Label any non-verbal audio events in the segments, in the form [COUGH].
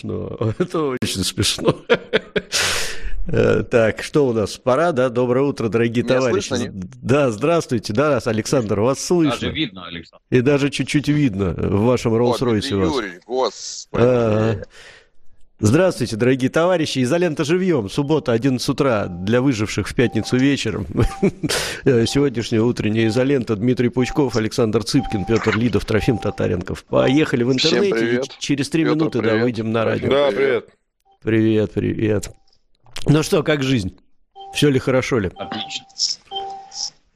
смешно. [LAUGHS] Это очень смешно. Э, так, что у нас? Пора, да? Доброе утро, дорогие Меня товарищи. Слышно, да, здравствуйте. Да, Александр, вас слышно. Даже видно, Александр. И даже чуть-чуть видно в вашем Роллс-Ройсе. Юрий, господи. Здравствуйте, дорогие товарищи. Изолента живьем. Суббота, 11 утра. Для выживших в пятницу вечером. [LAUGHS] Сегодняшняя утренняя изолента. Дмитрий Пучков, Александр Цыпкин, Петр Лидов, Трофим Татаренков. Поехали в интернете. Через три минуты да, выйдем на радио. Да, привет. Привет, привет. Ну что, как жизнь? Все ли хорошо ли? Отлично.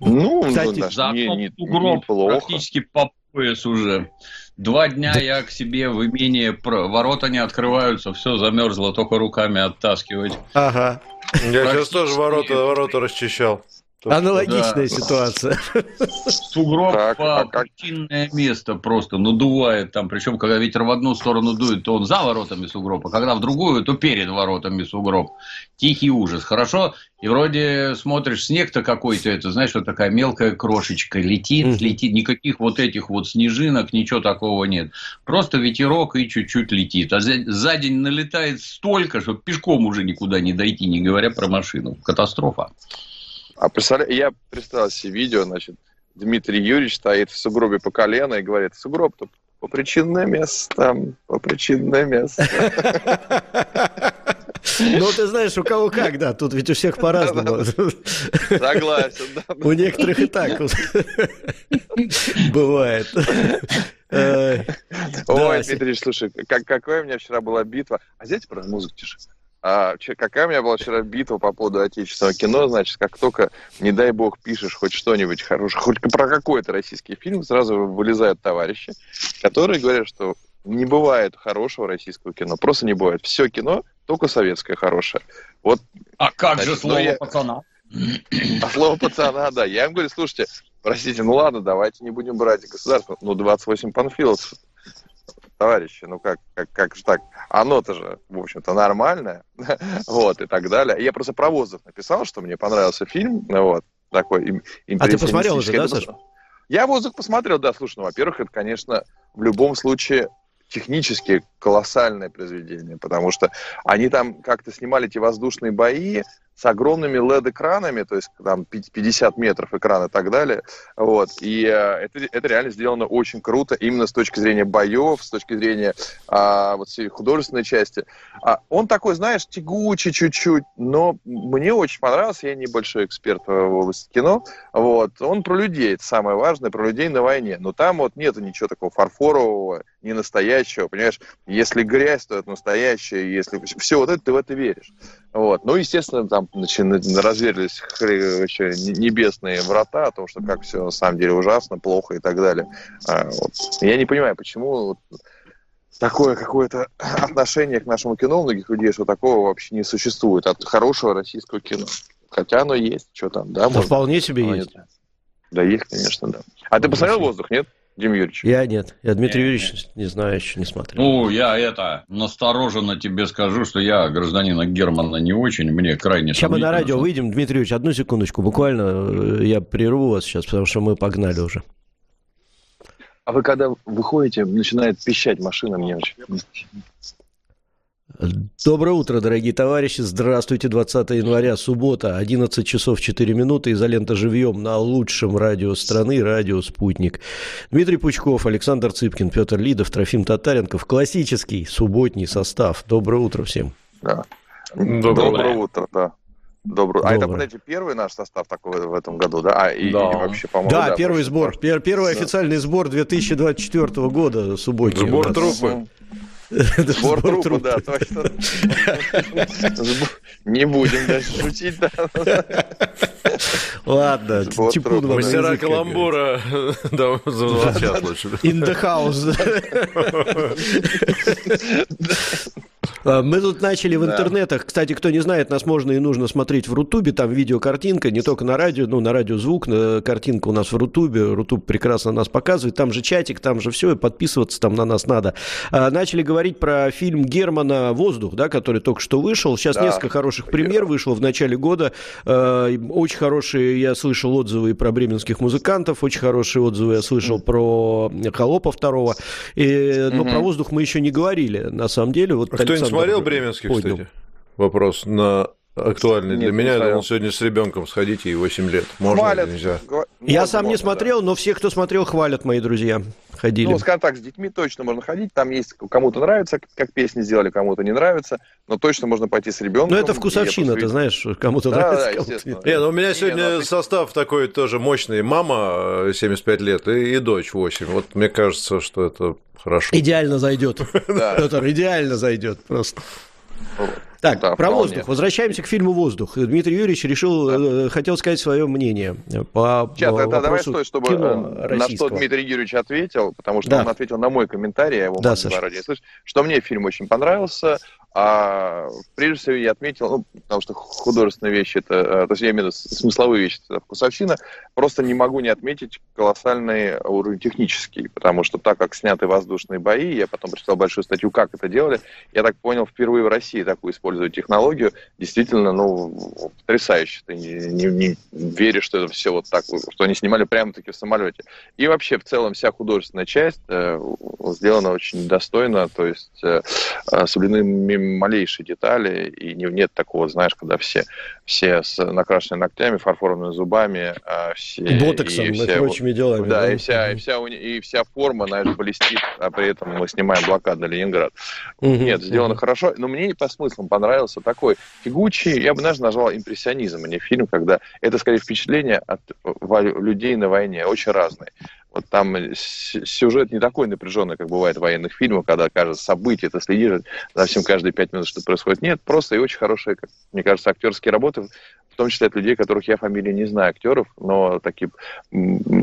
Ну, Кстати, ну, за не, не, сугроб практически по пояс уже. Два дня да. я к себе в имение, ворота не открываются, все замерзло, только руками оттаскивать. Ага. Я сейчас тоже ворота, ворота расчищал. Аналогичная да. ситуация. Сугроб так, по а как? причинное место просто надувает там. Причем, когда ветер в одну сторону дует, то он за воротами сугроб, а когда в другую, то перед воротами сугроб. Тихий ужас. Хорошо. И вроде смотришь, снег-то какой-то, это, знаешь, вот такая мелкая крошечка летит, mm. летит. Никаких вот этих вот снежинок, ничего такого нет. Просто ветерок и чуть-чуть летит. А за, за день налетает столько, что пешком уже никуда не дойти, не говоря про машину. Катастрофа. А представля... я представил себе видео, значит, Дмитрий Юрьевич стоит в сугробе по колено и говорит, сугроб-то по причинное место, по причинное место. Ну, ты знаешь, у кого как, да, тут ведь у всех по-разному. Согласен, да. У некоторых и так бывает. Ой, Дмитрий, слушай, какая у меня вчера была битва. А здесь про музыку тише. А, какая у меня была вчера битва по поводу отечественного кино, значит, как только, не дай бог, пишешь хоть что-нибудь хорошее, хоть про какой-то российский фильм, сразу вылезают товарищи, которые говорят, что не бывает хорошего российского кино, просто не бывает. Все кино только советское хорошее. Вот, а как значит, же слово ну, я... пацана? А [CLEARS THROAT] слово пацана, да. Я им говорю, слушайте, простите, ну ладно, давайте не будем брать государство. Ну, 28 панфилов товарищи, ну как, как, как же так? Оно-то же, в общем-то, нормальное, [LAUGHS] вот, и так далее. Я просто про воздух написал, что мне понравился фильм, вот, такой А ты посмотрел уже, да, Саша? Я воздух посмотрел, да, слушай, ну, во-первых, это, конечно, в любом случае технически колоссальное произведение, потому что они там как-то снимали эти воздушные бои, с огромными LED-экранами, то есть там 50 метров экрана и так далее. Вот. И э, это, это реально сделано очень круто, именно с точки зрения боев, с точки зрения а, вот всей художественной части. А, он такой, знаешь, тягучий чуть-чуть, но мне очень понравился, я небольшой эксперт в области кино. Вот. Он про людей, это самое важное, про людей на войне. Но там вот нету ничего такого фарфорового, не настоящего, понимаешь? Если грязь, то это настоящее, если все вот это, ты в это веришь. Вот. Ну, естественно, там разверзлись еще небесные врата о том, что как все на самом деле ужасно, плохо и так далее. А, вот. Я не понимаю, почему такое какое-то [CLEARS THROAT] отношение к нашему кино у многих людей, что такого вообще не существует от хорошего российского кино. Хотя оно есть, что там, да? Да вполне себе есть. Да, есть, конечно, да. А ты посмотрел «Воздух», нет? Дим Юрьевич? Я нет. Я Дмитрий нет, Юрьевич нет. не знаю, еще не смотрел. Ну, я это, настороженно тебе скажу, что я гражданина Германа не очень, мне крайне Сейчас мы на радио выйдем. Дмитрий Юрьевич, одну секундочку, буквально э, я прерву вас сейчас, потому что мы погнали уже. А вы когда выходите, начинает пищать машина мне очень. Доброе утро, дорогие товарищи. Здравствуйте. 20 января, суббота, 11 часов 4 минуты. Изолента живьем на лучшем радио страны, радио «Спутник». Дмитрий Пучков, Александр Цыпкин, Петр Лидов, Трофим Татаренков. Классический субботний состав. Доброе утро всем. Да. Доброе, Доброе утро, да. Добрый. А это, подождите, первый наш состав такой в этом году, да? А, и, да. и вообще, по-моему, да, да первый сбор. Пер, первый да. официальный сбор 2024 года субботний. Сбор трупы. Сбор трупа, да, точно. [LAUGHS] Не будем даже шутить, да. Ладно, типун Мастера каламбура, [LAUGHS] да, звучат лучше. In the house. [LAUGHS] А, мы тут начали в интернетах. Кстати, кто не знает, нас можно и нужно смотреть в Рутубе. Там видеокартинка, не только на радио, ну, на радио звук, картинка у нас в Рутубе. Рутуб прекрасно нас показывает. Там же чатик, там же все, и подписываться там на нас надо. А, начали говорить про фильм Германа «Воздух», да, который только что вышел. Сейчас да. несколько хороших премьер вышло в начале года. А, очень хорошие, я слышал отзывы про бременских музыкантов, очень хорошие отзывы я слышал про Холопа второго. И, но угу. про «Воздух» мы еще не говорили, на самом деле. Вот а кто-нибудь смотрел «Бременских», поднял. кстати? Вопрос на актуальный для меня. Я думал, сегодня с ребенком сходите, и 8 лет. Можно хвалят. или нельзя? Я можно, сам не смотрел, да. но все, кто смотрел, хвалят мои друзья. Ходили. Ну, скажем так, с детьми точно можно ходить. Там есть кому-то нравится, как песни сделали, кому-то не нравится. Но точно можно пойти с ребенком. Ну, это вкусовщина, ты знаешь, кому-то да, нравится. Да, естественно. Не, ну, у меня сегодня не, ну, состав такой тоже мощный. Мама 75 э, лет и, и дочь 8. Вот мне кажется, что это хорошо. Идеально зайдет. Петр, идеально зайдет просто. Так, да, про вполне. воздух. Возвращаемся к фильму «Воздух». Дмитрий Юрьевич решил, да. Э, хотел сказать свое мнение по Сейчас, тогда давай стой, чтобы э, на что Дмитрий Юрьевич ответил, потому что да. он ответил на мой комментарий, я его да, могу не слышать, что мне фильм очень понравился, а прежде всего я отметил, ну, потому что художественные вещи, это, э, то есть я имею в виду смысловые вещи, это вкусовщина, просто не могу не отметить колоссальный уровень технический, потому что так как сняты воздушные бои, я потом прочитал большую статью, как это делали, я так понял, впервые в России такую используют технологию, действительно, ну, потрясающе. Ты не, не, не веришь, что это все вот так, что они снимали прямо-таки в самолете. И вообще, в целом, вся художественная часть э, сделана очень достойно, то есть э, э соблюдены малейшие детали, и не, нет такого, знаешь, когда все, все с накрашенными ногтями, фарфоровыми зубами, а все... Ботоксом и, и вся, прочими делами. Да, да, и вся, и, вся, и вся форма, знаешь, блестит, а при этом мы снимаем блокаду на Ленинград. Угу, нет, сделано угу. хорошо, но мне по смыслам понравился такой фигучий, я бы даже назвал импрессионизм, а не фильм, когда это, скорее, впечатление от людей на войне, очень разные. Вот там сюжет не такой напряженный, как бывает в военных фильмах, когда кажется события, ты следишь за всем каждые пять минут, что происходит. Нет, просто и очень хорошие, как, мне кажется, актерские работы, в том числе от людей, которых я фамилии не знаю, актеров, но такие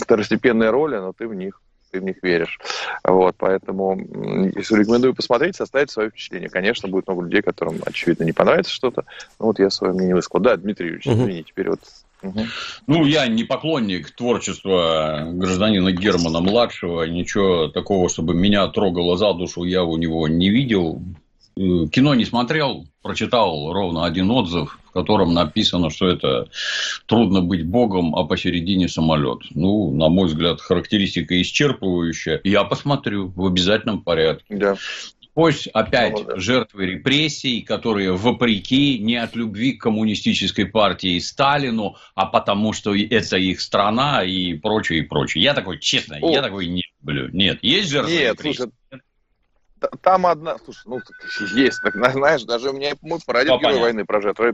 второстепенные роли, но ты в них ты в них веришь. Вот, поэтому рекомендую посмотреть, составить свое впечатление. Конечно, будет много людей, которым, очевидно, не понравится что-то. Ну, вот я свое мнение высказал. Да, Дмитрий Юрьевич, извини, теперь вот Угу. Ну, я не поклонник творчества гражданина Германа младшего. Ничего такого, чтобы меня трогало за душу, я у него не видел. Э, кино не смотрел, прочитал ровно один отзыв, в котором написано, что это трудно быть богом, а посередине самолет. Ну, на мой взгляд, характеристика исчерпывающая. Я посмотрю в обязательном порядке. Да. Пусть опять ну, да. жертвы репрессий, которые вопреки не от любви к коммунистической партии и Сталину, а потому что это их страна и прочее, и прочее. Я такой, честно, О. я такой не люблю. Нет, есть жертвы Нет, репрессий? Слушай, там одна, слушай, ну, есть, так, знаешь, даже у меня мой прадед Герой войны про жертву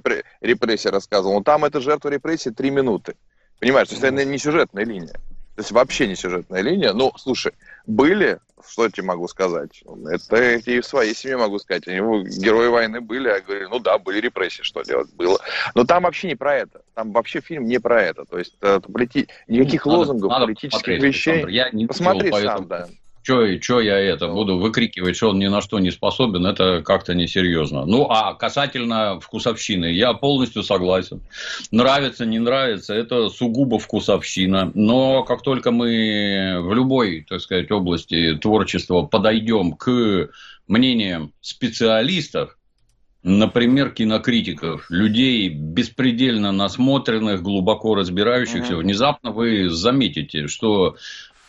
репрессий рассказывал. Но там это жертва репрессий три минуты. Понимаешь, то есть это не сюжетная линия. То есть вообще не сюжетная линия. Ну, слушай, были, что я тебе могу сказать? Это и в своей семье могу сказать. Они герои войны были, я говорю, ну да, были репрессии, что делать было. Но там вообще не про это. Там вообще фильм не про это. То есть это, полити... никаких надо, лозунгов, надо политических вещей. Александр, я не Посмотри сам, да что я это буду выкрикивать, что он ни на что не способен, это как-то несерьезно. Ну, а касательно вкусовщины, я полностью согласен. Нравится, не нравится, это сугубо вкусовщина. Но как только мы в любой, так сказать, области творчества подойдем к мнениям специалистов, например, кинокритиков, людей беспредельно насмотренных, глубоко разбирающихся, mm-hmm. внезапно вы заметите, что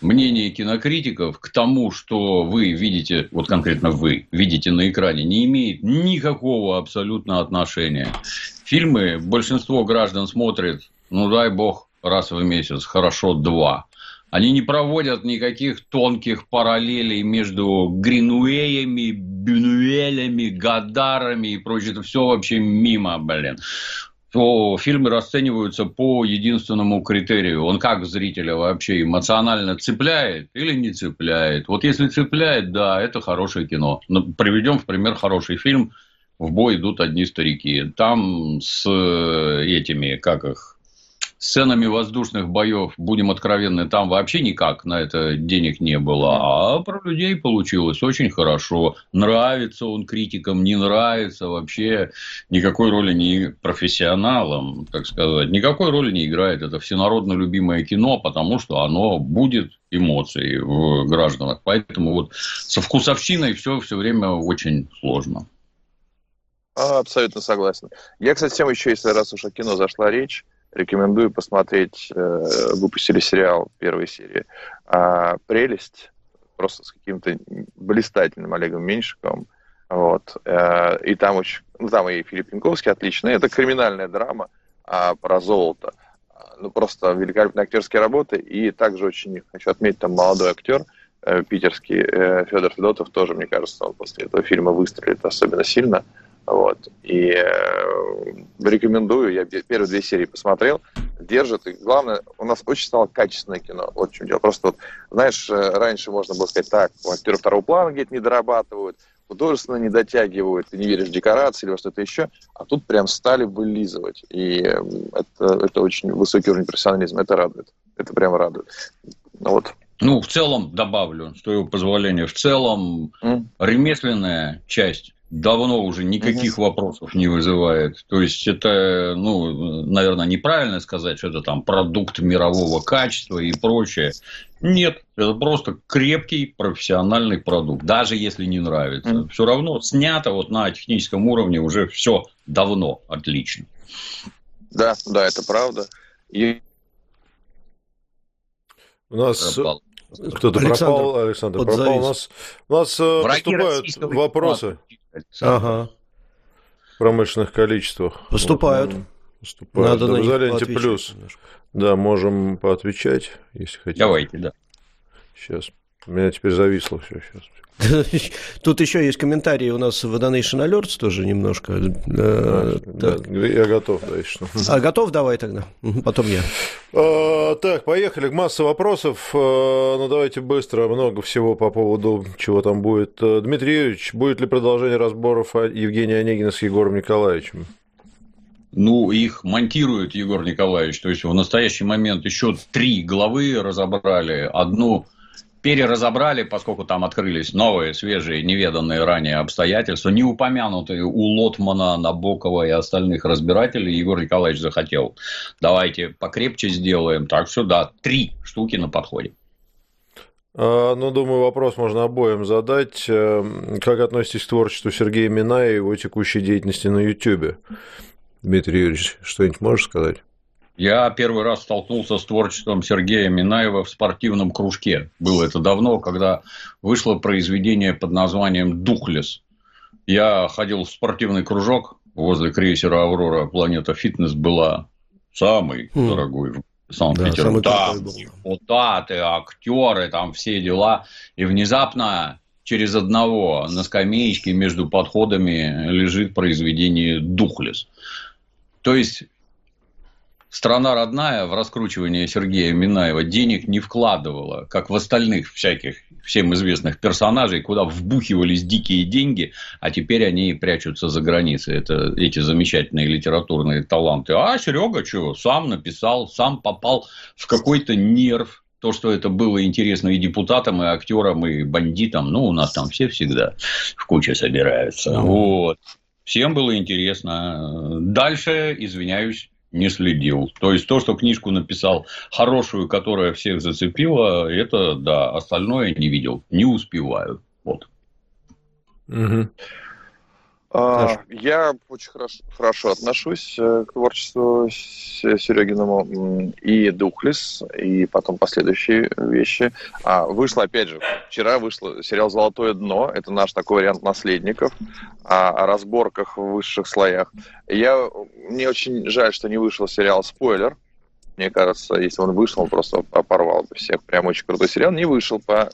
мнение кинокритиков к тому, что вы видите, вот конкретно вы видите на экране, не имеет никакого абсолютно отношения. Фильмы большинство граждан смотрят, ну дай бог, раз в месяц, хорошо два. Они не проводят никаких тонких параллелей между Гринуэями, Бюнуэлями, Гадарами и прочее. Это все вообще мимо, блин то фильмы расцениваются по единственному критерию. Он как зрителя вообще эмоционально цепляет или не цепляет. Вот если цепляет, да, это хорошее кино. Но приведем в пример хороший фильм «В бой идут одни старики». Там с этими, как их, сценами воздушных боев, будем откровенны, там вообще никак на это денег не было. А про людей получилось очень хорошо. Нравится он критикам, не нравится вообще. Никакой роли не профессионалам, так сказать. Никакой роли не играет. Это всенародно любимое кино, потому что оно будет эмоций в гражданах. Поэтому вот со вкусовщиной все все время очень сложно. Абсолютно согласен. Я, кстати, тем еще, если раз уж о кино зашла речь, рекомендую посмотреть, э, выпустили сериал первой серии э, «Прелесть», просто с каким-то блистательным Олегом Меньшиковым. Вот. Э, и там очень... Ну, там и Филипп Янковский отличный. Это криминальная драма а, про золото. Ну, просто великолепные актерские работы. И также очень хочу отметить, там молодой актер э, питерский Федор Федотов тоже, мне кажется, он после этого фильма выстрелит особенно сильно. Вот. И э, рекомендую, я первые две серии посмотрел, держит. И главное, у нас очень стало качественное кино. Вот в чем дело. Просто вот, знаешь, э, раньше можно было сказать так, актеры второго плана где-то не дорабатывают, художественно не дотягивают, ты не веришь в декорации или во что-то еще, а тут прям стали вылизывать. И э, это, это очень высокий уровень профессионализма, это радует. Это прям радует. Ну, вот. Ну, в целом добавлю, с твоего позволения, в целом mm. ремесленная часть давно уже никаких угу. вопросов не вызывает. То есть это, ну, наверное, неправильно сказать, что это там продукт мирового качества и прочее. Нет, это просто крепкий профессиональный продукт, даже если не нравится. Mm. Все равно снято вот на техническом уровне уже все давно отлично. Да, да, это правда. И... У нас Пропал. кто-то пропал, Александр пропал. У нас, у нас э, поступают вопросы. Ага. В промышленных количествах. Поступают. Вот, поступают. Надо да, на Изоленте плюс. Немножко. Да, можем поотвечать, если хотите. Давайте, да. Сейчас. У меня теперь зависло все сейчас. [LAUGHS] Тут еще есть комментарии у нас в Donation Alerts тоже немножко. Э, да, я готов, да, если А, готов? Давай тогда. Потом я. А, так, поехали. Масса вопросов. А, ну, давайте быстро. Много всего по поводу, чего там будет. Э, Дмитрий Юрьевич, будет ли продолжение разборов Евгения Онегина с Егором Николаевичем? Ну, их монтирует Егор Николаевич. То есть, в настоящий момент еще три главы разобрали. Одну переразобрали, поскольку там открылись новые, свежие, неведанные ранее обстоятельства, не упомянутые у Лотмана, Набокова и остальных разбирателей, Егор Николаевич захотел. Давайте покрепче сделаем. Так что да, три штуки на подходе. А, ну, думаю, вопрос можно обоим задать. Эм, как относитесь к творчеству Сергея Миная и его текущей деятельности на YouTube? Дмитрий Юрьевич, что-нибудь можешь сказать? Я первый раз столкнулся с творчеством Сергея Минаева в спортивном кружке. Было это давно, когда вышло произведение под названием «Духлес». Я ходил в спортивный кружок возле крейсера «Аврора». Планета «Фитнес» была самый хм. дорогой в Санкт-Петербурге. Да, там депутаты, актеры, там все дела. И внезапно через одного на скамеечке между подходами лежит произведение «Духлес». То есть страна родная в раскручивание Сергея Минаева денег не вкладывала, как в остальных всяких всем известных персонажей, куда вбухивались дикие деньги, а теперь они прячутся за границей. Это эти замечательные литературные таланты. А Серега что, сам написал, сам попал в какой-то нерв, то, что это было интересно и депутатам, и актерам, и бандитам, ну, у нас там все всегда в куче собираются. Mm-hmm. Вот. Всем было интересно. Дальше, извиняюсь, не следил. То есть то, что книжку написал хорошую, которая всех зацепила, это да, остальное не видел, не успеваю. Вот. Угу. А, я очень хорошо, хорошо отношусь э, к творчеству Серегиному и Духлес, и потом последующие вещи. А, вышло, опять же, вчера вышел сериал «Золотое дно». Это наш такой вариант наследников о, о разборках в высших слоях. Я, мне очень жаль, что не вышел сериал «Спойлер». Мне кажется, если он вышел, он просто порвал бы всех. Прям очень крутой сериал. Не вышел по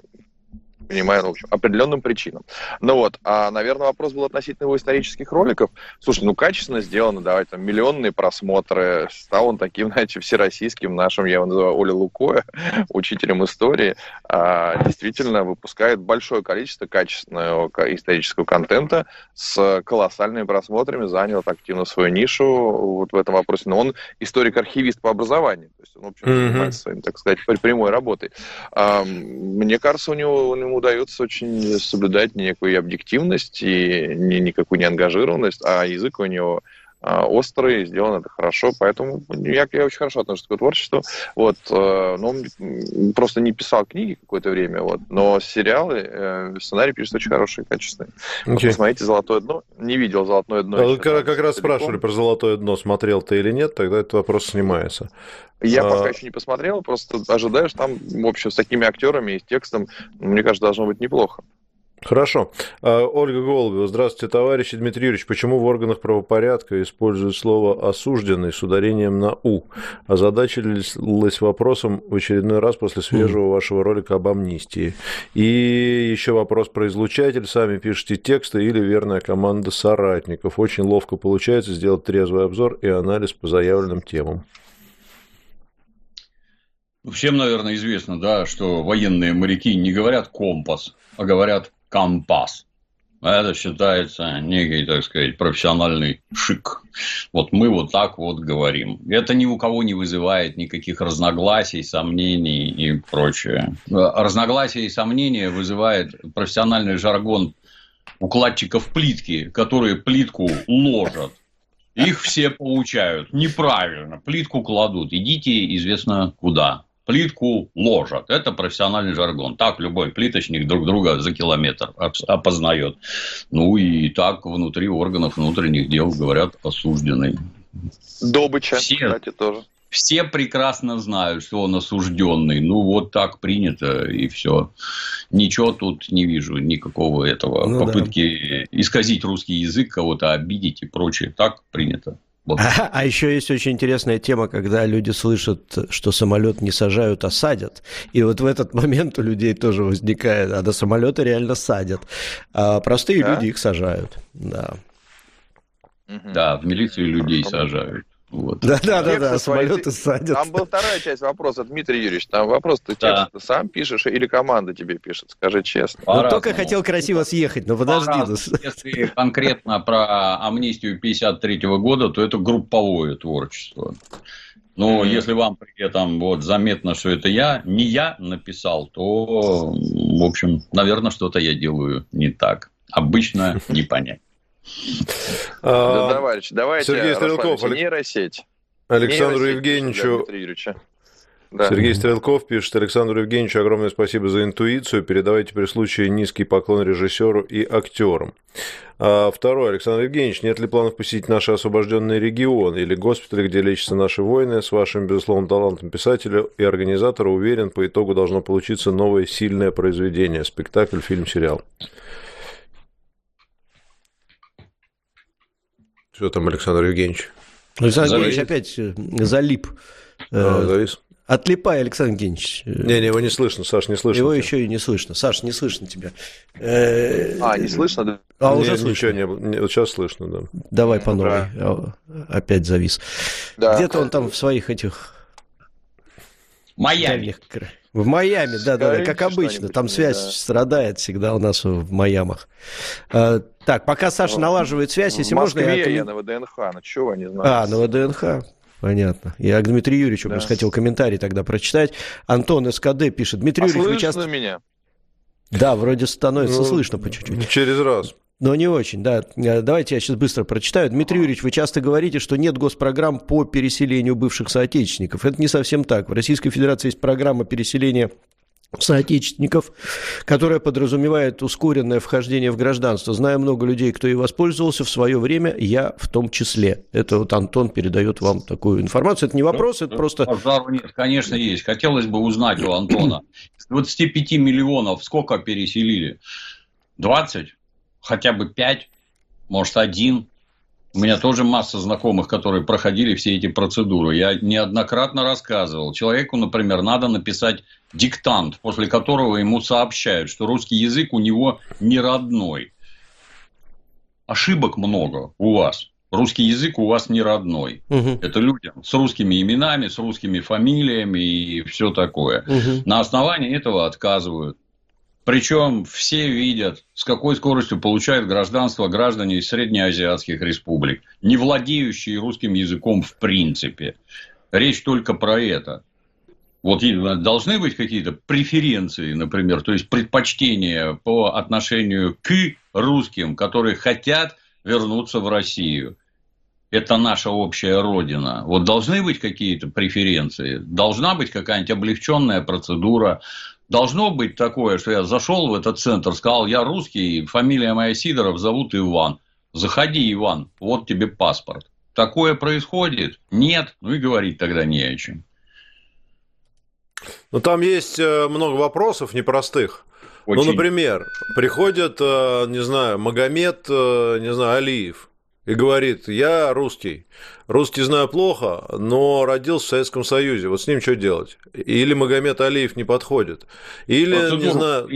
понимаю, ну, в общем, определенным причинам. Ну вот, а, наверное, вопрос был относительно его исторических роликов. Слушай, ну, качественно сделано, давайте, там, миллионные просмотры, стал он таким, [LAUGHS] знаете, всероссийским нашим, я его называю Оля Лукоя, [LAUGHS] учителем истории, а, действительно выпускает большое количество качественного исторического контента с колоссальными просмотрами, занял активно свою нишу вот в этом вопросе. Но он историк-архивист по образованию, то есть он, в общем, mm-hmm. занимается своим, так сказать, прямой работой. А, мне кажется, у него, удается очень соблюдать некую объективность и ни, никакую не ангажированность, а язык у него острый, сделано это хорошо, поэтому я, я очень хорошо отношусь к творчеству. Вот, э, но он просто не писал книги какое-то время, вот, но сериалы, э, сценарий пишет очень хороший, качественный. Okay. Вот, посмотрите «Золотое дно». Не видел «Золотое дно». А как, как раз спрашивали про «Золотое дно», смотрел ты или нет, тогда этот вопрос снимается. Я а... пока еще не посмотрел, просто ожидаешь там, в общем, с такими актерами и с текстом, мне кажется, должно быть неплохо. Хорошо. А, Ольга Голубева. Здравствуйте, товарищ Дмитрий Юрьевич. Почему в органах правопорядка используют слово «осужденный» с ударением на «у»? Озадачились вопросом в очередной раз после свежего вашего ролика об амнистии. И еще вопрос про излучатель. Сами пишите тексты или верная команда соратников. Очень ловко получается сделать трезвый обзор и анализ по заявленным темам. Всем, наверное, известно, да, что военные моряки не говорят компас, а говорят компас. Это считается некий, так сказать, профессиональный шик. Вот мы вот так вот говорим. Это ни у кого не вызывает никаких разногласий, сомнений и прочее. Разногласия и сомнения вызывает профессиональный жаргон укладчиков плитки, которые плитку ложат. Их все получают неправильно. Плитку кладут. Идите известно куда плитку ложат. Это профессиональный жаргон. Так любой плиточник друг друга за километр опознает. Ну и так внутри органов внутренних дел говорят осужденный. Добыча, все, кстати, тоже. Все прекрасно знают, что он осужденный. Ну, вот так принято, и все. Ничего тут не вижу, никакого этого. Ну, Попытки да. исказить русский язык, кого-то обидеть и прочее. Так принято. Вот. А, а еще есть очень интересная тема, когда люди слышат, что самолет не сажают, а садят. И вот в этот момент у людей тоже возникает, а до самолета реально садят. А простые да? люди их сажают. Да. Да, в милицию людей сажают. Вот. Да, да, да, да, самолеты садят. Там была вторая часть вопроса, Дмитрий Юрьевич. Там вопрос, ты да. текст сам пишешь или команда тебе пишет? Скажи честно. Ну, только хотел красиво съехать, но подожди. Если конкретно про амнистию 53 года, то это групповое творчество. Но mm-hmm. если вам при этом вот заметно, что это я, не я написал, то, в общем, наверное, что-то я делаю не так. Обычно не понять. А, да, товарищ, давайте Сергей Стрелков, нейросеть. Александру Евгеньевичу... Да. Сергей Стрелков пишет, Александру Евгеньевичу огромное спасибо за интуицию. Передавайте при случае низкий поклон режиссеру и актерам. А второй, Александр Евгеньевич, нет ли планов посетить наши освобожденные регионы или госпитали, где лечатся наши воины? С вашим, безусловно, талантом писателя и организатора, уверен, по итогу должно получиться новое сильное произведение. Спектакль, фильм, сериал. Что там, Александр Евгеньевич? Александр Евгеньевич опять э, залип. А, э, завис. Отлипай, Александр Евгеньевич. Не-не, его не слышно, Саш, не слышно. Его тебя. еще и не слышно. Саш, не слышно тебя. Э, а, не слышно, да? А, уже не, слышно. Ничего не, вот сейчас слышно, да. Давай по новой. Да. Опять завис. Да. Где-то он там в своих этих... Майами. В Майами, да, да, да, как обычно. Там связь да. страдает всегда у нас в Майамах. А, так, пока Саша ну, налаживает связь, если в можно... я, я на ВДНХ, ну чего вы не знаете? А, на ВДНХ. Понятно. Я к Дмитрию Юрьевичу да. просто хотел комментарий тогда прочитать. Антон СКД пишет. Дмитрий а Юрьевич, вы часто... меня? Да, вроде становится ну, слышно по чуть-чуть. Через раз. Но не очень, да. Э, давайте я сейчас быстро прочитаю. Дмитрий Юрьевич, вы часто говорите, что нет госпрограмм по переселению бывших соотечественников. Это не совсем так. В Российской Федерации есть программа переселения соотечественников, которая подразумевает ускоренное вхождение в гражданство. Знаю много людей, кто и воспользовался в свое время, я в том числе. Это вот Антон передает вам такую информацию. Это не вопрос, это просто... Нет, конечно, есть. Хотелось бы узнать у Антона. С 25 миллионов сколько переселили? 20? Хотя бы пять, может, один. У меня тоже масса знакомых, которые проходили все эти процедуры. Я неоднократно рассказывал. Человеку, например, надо написать диктант, после которого ему сообщают, что русский язык у него не родной. Ошибок много у вас. Русский язык у вас не родной. Угу. Это люди с русскими именами, с русскими фамилиями и все такое. Угу. На основании этого отказывают. Причем все видят, с какой скоростью получают гражданство граждане из среднеазиатских республик, не владеющие русским языком в принципе. Речь только про это. Вот должны быть какие-то преференции, например, то есть предпочтения по отношению к русским, которые хотят вернуться в Россию. Это наша общая родина. Вот должны быть какие-то преференции, должна быть какая-нибудь облегченная процедура, Должно быть такое, что я зашел в этот центр, сказал, я русский, фамилия моя Сидоров, зовут Иван. Заходи, Иван, вот тебе паспорт. Такое происходит? Нет, ну и говорить тогда не о чем. Ну, там есть э, много вопросов непростых. Ну, Очень. Ну, например, приходит, э, не знаю, Магомед, э, не знаю, Алиев, и говорит, я русский, русский знаю плохо, но родился в Советском Союзе, вот с ним что делать? Или Магомед Алиев не подходит, или, Процедуру не знаю...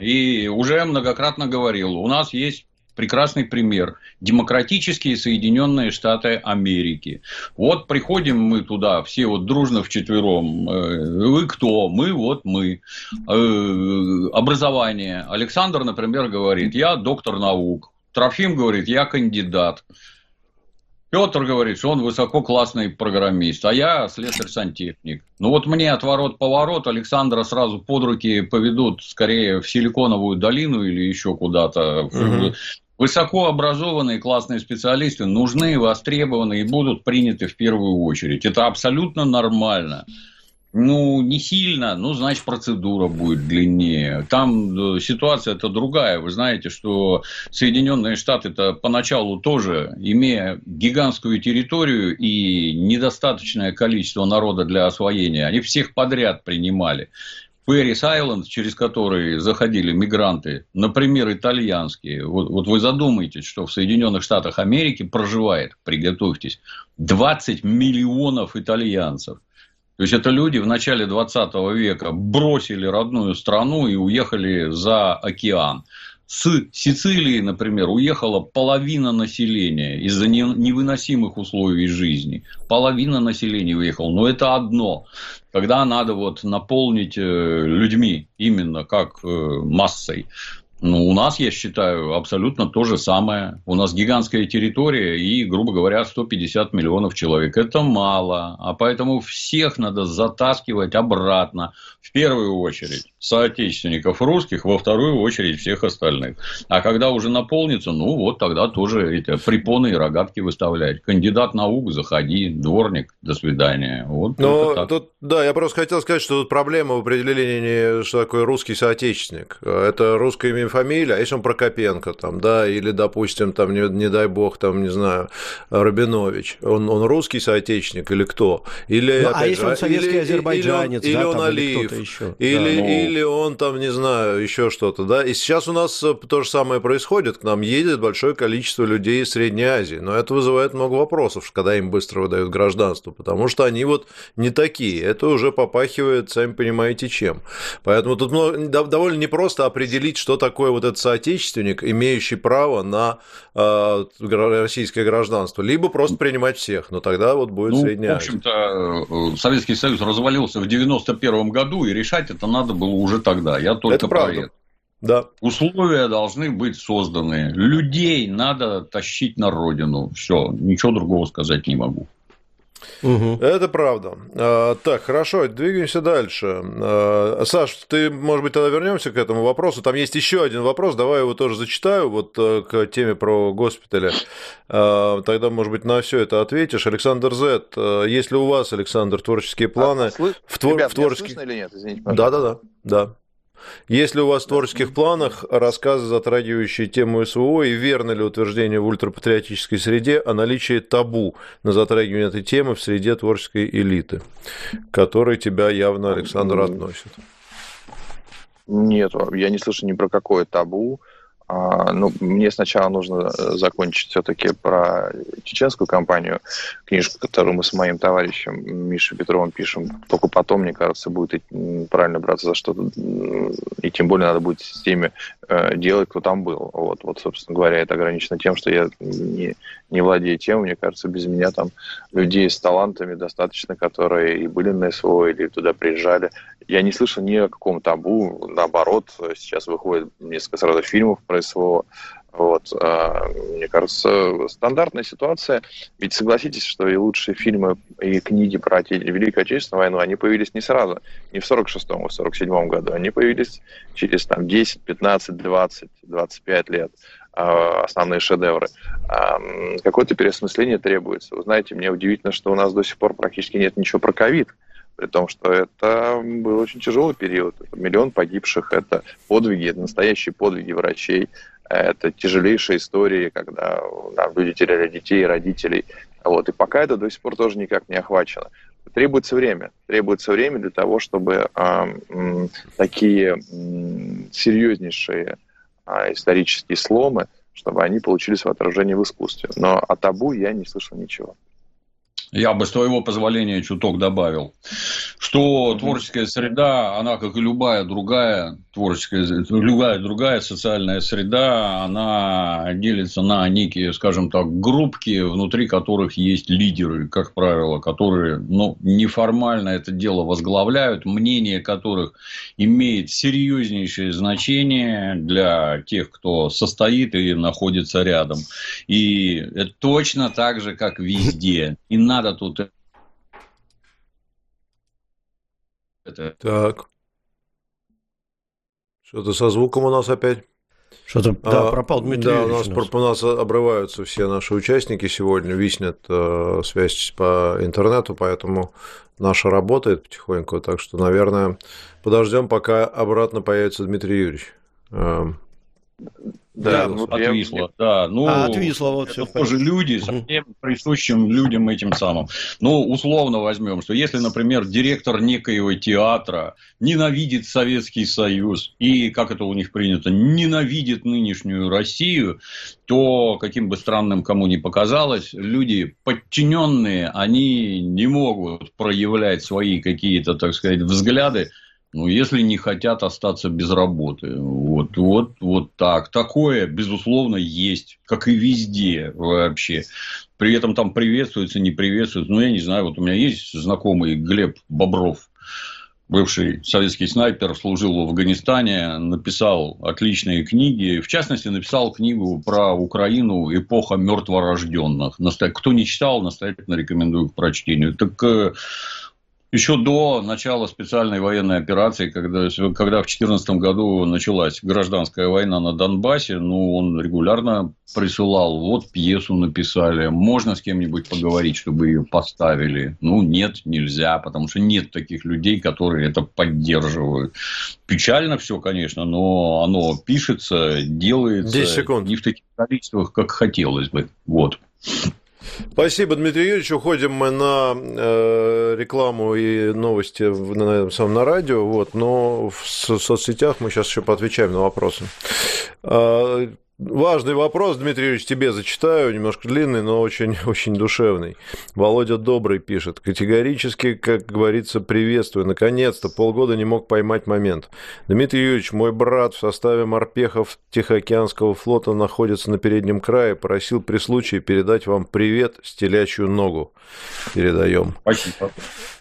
И уже многократно говорил, у нас есть прекрасный пример. Демократические Соединенные Штаты Америки. Вот приходим мы туда, все вот дружно вчетвером. Э, вы кто? Мы вот мы. Э, образование. Александр, например, говорит, я доктор наук. Трофим говорит, я кандидат. Петр говорит, что он высококлассный программист, а я слесарь-сантехник. Ну вот мне отворот-поворот, Александра сразу под руки поведут скорее в Силиконовую долину или еще куда-то. Угу. Высокообразованные классные специалисты нужны, востребованы и будут приняты в первую очередь. Это абсолютно нормально. Ну, не сильно, ну, значит, процедура будет длиннее. Там э, ситуация-то другая. Вы знаете, что Соединенные Штаты-то поначалу тоже, имея гигантскую территорию и недостаточное количество народа для освоения, они всех подряд принимали. Пэрис Айленд, через который заходили мигранты, например, итальянские. Вот, вот вы задумаетесь, что в Соединенных Штатах Америки проживает, приготовьтесь, 20 миллионов итальянцев – то есть это люди в начале 20 века бросили родную страну и уехали за океан. С Сицилии, например, уехала половина населения из-за невыносимых условий жизни. Половина населения уехала. Но это одно. Когда надо вот наполнить э, людьми именно как э, массой, ну, у нас, я считаю, абсолютно то же самое. У нас гигантская территория и, грубо говоря, 150 миллионов человек. Это мало. А поэтому всех надо затаскивать обратно. В первую очередь соотечественников русских, во вторую очередь всех остальных. А когда уже наполнится, ну, вот тогда тоже эти препоны и рогатки выставлять. Кандидат наук, заходи, дворник, до свидания. Вот Но тут, да, я просто хотел сказать, что тут проблема в определении, что такое русский соотечественник. Это русское имя фамилия, а если он Прокопенко, там, да, или, допустим, там, не, не дай бог, там, не знаю, Рабинович, он, он русский соотечественник или кто? Или, ну, а если он советский или, азербайджанец, или, да, или он там, Алиев, или, еще. или, да, ну... или он там, не знаю, еще что-то, да, и сейчас у нас э, то же самое происходит, к нам едет большое количество людей из Средней Азии, но это вызывает много вопросов, когда им быстро выдают гражданство, потому что они вот не такие, это уже попахивает, сами понимаете, чем. Поэтому тут довольно непросто определить, что такое вот этот соотечественник, имеющий право на э, российское гражданство, либо просто принимать всех, но тогда вот будет ну, средняя. В общем-то, э, Советский Союз развалился в 91 году, и решать это надо было уже тогда. Я только это правда. это. Да. Условия должны быть созданы. Людей надо тащить на родину. Все, ничего другого сказать не могу. Угу. Это правда. А, так, хорошо, двигаемся дальше. А, Саш, ты, может быть, тогда вернемся к этому вопросу. Там есть еще один вопрос, давай его тоже зачитаю, вот э, к теме про госпитали. А, тогда, может быть, на все это ответишь. Александр Зет, э, есть ли у вас, Александр, творческие планы? А, слы... в, твор... Ребят, в творческих... слышно или нет? Извините, пожалуйста. Да-да-да. Да. Есть ли у вас в творческих планах рассказы, затрагивающие тему СВО, и верно ли утверждение в ультрапатриотической среде о наличии табу на затрагивание этой темы в среде творческой элиты, которой тебя явно, Александр, относит? Нет, я не слышу ни про какое табу. А, ну, мне сначала нужно э, закончить все-таки про чеченскую кампанию, книжку, которую мы с моим товарищем Мишей Петровым пишем. Только потом, мне кажется, будет правильно браться за что-то. И тем более надо будет с теми э, делать, кто там был. Вот, вот, собственно говоря, это ограничено тем, что я не, не владею тем. Мне кажется, без меня там людей с талантами достаточно, которые и были на СВО, или туда приезжали. Я не слышал ни о каком табу. Наоборот, сейчас выходит несколько сразу фильмов про СВО. Вот, а, мне кажется, стандартная ситуация. Ведь согласитесь, что и лучшие фильмы и книги про Великую Отечественную войну, они появились не сразу, не в 46-м, а в 47-м году. Они появились через там, 10, 15, 20, 25 лет а, основные шедевры. А, какое-то переосмысление требуется. Вы знаете, мне удивительно, что у нас до сих пор практически нет ничего про ковид при том, что это был очень тяжелый период. Это миллион погибших, это подвиги, это настоящие подвиги врачей, это тяжелейшие истории, когда там, люди теряли детей, родителей. Вот. И пока это до сих пор тоже никак не охвачено. Требуется время. Требуется время для того, чтобы э, э, такие э, серьезнейшие э, исторические сломы, чтобы они получили свое отражение в искусстве. Но о табу я не слышал ничего. Я бы с твоего позволения чуток добавил, что творческая среда, она, как и любая другая творческая, любая другая социальная среда, она делится на некие, скажем так, группки, внутри которых есть лидеры, как правило, которые ну, неформально это дело возглавляют, мнение которых имеет серьезнейшее значение для тех, кто состоит и находится рядом. И это точно так же, как везде. И надо надо тут... Это... Так. Что-то со звуком у нас опять. Что-то, да, а, пропал Дмитрий Да, у нас, у нас. у нас обрываются все наши участники сегодня, виснет э, связь по интернету, поэтому наша работает потихоньку, так что, наверное, подождем, пока обратно появится Дмитрий Юрьевич. Да, ну, отвисло, да. Ну, а, отвисло, вот это все. Тоже люди, совсем присущим людям этим самым. Ну, условно возьмем, что если, например, директор некоего театра ненавидит Советский Союз и, как это у них принято, ненавидит нынешнюю Россию, то, каким бы странным кому ни показалось, люди подчиненные, они не могут проявлять свои какие-то, так сказать, взгляды ну, если не хотят остаться без работы. Вот, вот, вот так. Такое, безусловно, есть, как и везде вообще. При этом там приветствуется, не приветствуется. Ну, я не знаю, вот у меня есть знакомый Глеб Бобров, бывший советский снайпер, служил в Афганистане, написал отличные книги. В частности, написал книгу про Украину «Эпоха мертворожденных». Кто не читал, настоятельно рекомендую к прочтению. Так э, еще до начала специальной военной операции, когда, когда в 2014 году началась гражданская война на Донбассе, ну, он регулярно присылал, вот пьесу написали, можно с кем-нибудь поговорить, чтобы ее поставили. Ну, нет, нельзя, потому что нет таких людей, которые это поддерживают. Печально все, конечно, но оно пишется, делается не в таких количествах, как хотелось бы. Вот. Спасибо, Дмитрий Юрьевич. Уходим мы на э, рекламу и новости на, на, на радио, вот, но в соцсетях мы сейчас еще поотвечаем на вопросы. А, Важный вопрос, Дмитрий Юрьевич, тебе зачитаю, немножко длинный, но очень, [LAUGHS] очень душевный. Володя Добрый пишет. Категорически, как говорится, приветствую. Наконец-то полгода не мог поймать момент. Дмитрий Юрьевич, мой брат в составе морпехов Тихоокеанского флота находится на переднем крае. Просил при случае передать вам привет, стелячью ногу. Передаем. Спасибо.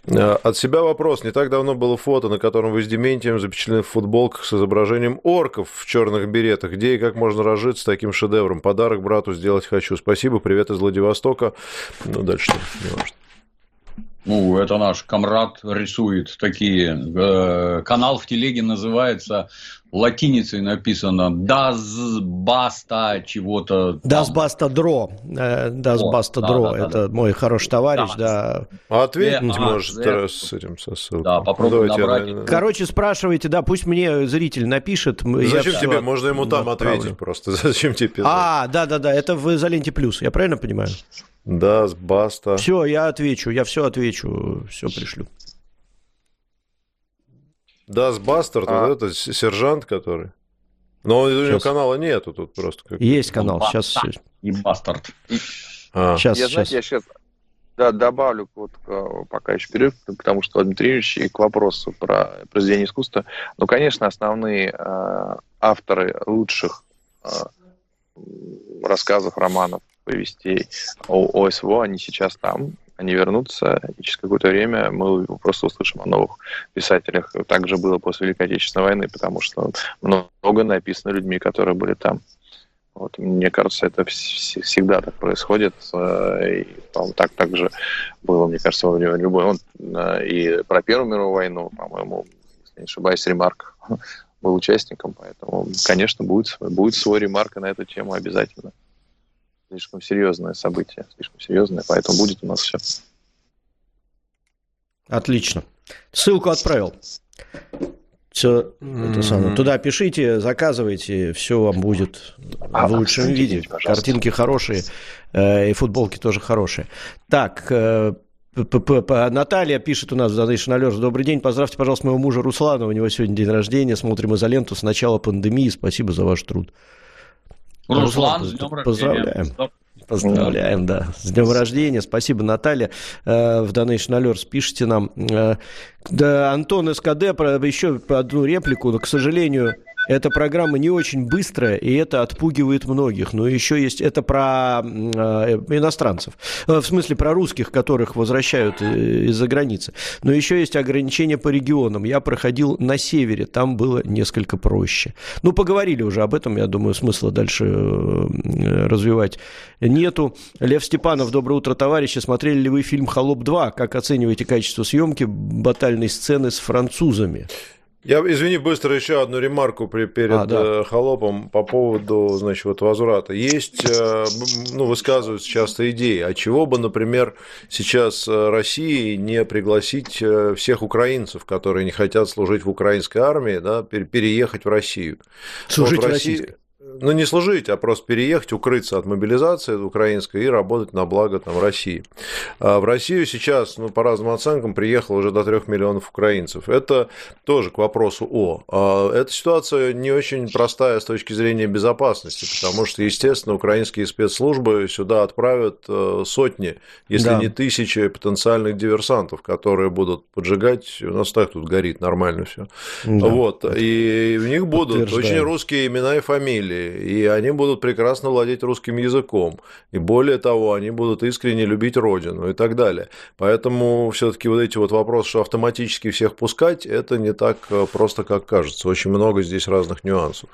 А, от себя вопрос. Не так давно было фото, на котором вы с Дементием запечатлены в футболках с изображением орков в черных беретах. Где и как можно разжиться таким шедевром? Подарок брату сделать хочу. Спасибо, привет из Владивостока. Ну, дальше не важно. Ну, это наш комрад рисует такие. Э, канал в телеге называется латиницей написано «das basta» чего-то. «Das basta dro». «Das basta dro» – это мой хороший товарищ, да. А ответить не может с этим, со ссылкой. Да, попробуй набрать. Короче, спрашивайте, да, пусть мне зритель напишет. Зачем тебе? Можно ему там ответить просто. [LAUGHS] Зачем тебе? А, да-да-да, это в «Изоленте плюс», я правильно понимаю? Да, баста. Все, я отвечу, я все отвечу, все пришлю. Дас Бастер, а. это сержант, который. Но у него канала нету тут просто. Как... Есть канал, сейчас... И бастард. А. Сейчас, я, сейчас. Знаете, я сейчас да, добавлю вот пока еще перерыв, потому что Дмитрий Юрьевич и к вопросу про произведение искусства. Ну, конечно, основные э, авторы лучших э, рассказов, романов, повестей о ОСВО, они сейчас там, они вернутся, и через какое-то время мы просто услышим о новых писателях. Так же было после Великой Отечественной войны, потому что много написано людьми, которые были там. Вот, мне кажется, это всегда так происходит. Э, и, так, так же было, мне кажется, во время любой. Он э, и про Первую мировую войну, по-моему, если не ошибаюсь, ремарк был участником, поэтому, конечно, будет, будет свой ремарк на эту тему обязательно. Слишком серьезное событие, слишком серьезное, поэтому будет у нас все. Отлично. Ссылку отправил. Все mm-hmm. это самое. Туда пишите, заказывайте, все вам будет а, в лучшем виде. Картинки хорошие, э, и футболки тоже хорошие. Так, э, Наталья пишет у нас в Donation Alerts. Добрый день, поздравьте, пожалуйста, моего мужа Руслана. У него сегодня день рождения. Смотрим изоленту с начала пандемии. Спасибо за ваш труд. Руслан, Руслан с днем поздравляем. Поздравляем, да. С днем рождения. Спасибо, Наталья. Э, в Donation Alerts пишите нам. Э, да, Антон СКД, еще одну реплику, но, к сожалению, эта программа не очень быстрая, и это отпугивает многих. Но еще есть это про э, иностранцев. Э, в смысле, про русских, которых возвращают э, из-за границы. Но еще есть ограничения по регионам. Я проходил на севере, там было несколько проще. Ну, поговорили уже об этом, я думаю, смысла дальше э, развивать нету. Лев Степанов, доброе утро, товарищи. Смотрели ли вы фильм «Холоп 2»? Как оцениваете качество съемки батальной сцены с французами? Я, извини, быстро еще одну ремарку при, перед а, да. Э, холопом по поводу, значит, вот возврата. Есть, э, ну, высказываются часто идеи, а чего бы, например, сейчас э, России не пригласить всех украинцев, которые не хотят служить в украинской армии, да, переехать в Россию. Служить вот в России ну, не служить, а просто переехать, укрыться от мобилизации украинской и работать на благо там, России. А в Россию сейчас, ну, по разным оценкам, приехало уже до 3 миллионов украинцев. Это тоже к вопросу о. А эта ситуация не очень простая с точки зрения безопасности, потому что, естественно, украинские спецслужбы сюда отправят э, сотни, если да. не тысячи потенциальных диверсантов, которые будут поджигать. У нас так тут горит нормально все. Да. Вот. И у них будут очень русские имена и фамилии и они будут прекрасно владеть русским языком, и более того, они будут искренне любить родину и так далее. Поэтому все-таки вот эти вот вопросы, что автоматически всех пускать, это не так э, просто, как кажется. Очень много здесь разных нюансов.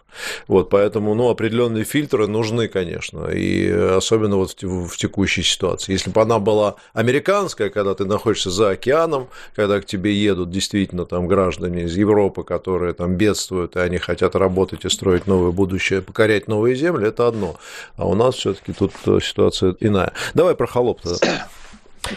Вот, поэтому, ну, определенные фильтры нужны, конечно, и особенно вот в текущей ситуации. Если бы она была американская, когда ты находишься за океаном, когда к тебе едут действительно там граждане из Европы, которые там бедствуют, и они хотят работать и строить новое будущее покорять новые земли, это одно. А у нас все-таки тут э, ситуация иная. Давай про холоп тогда.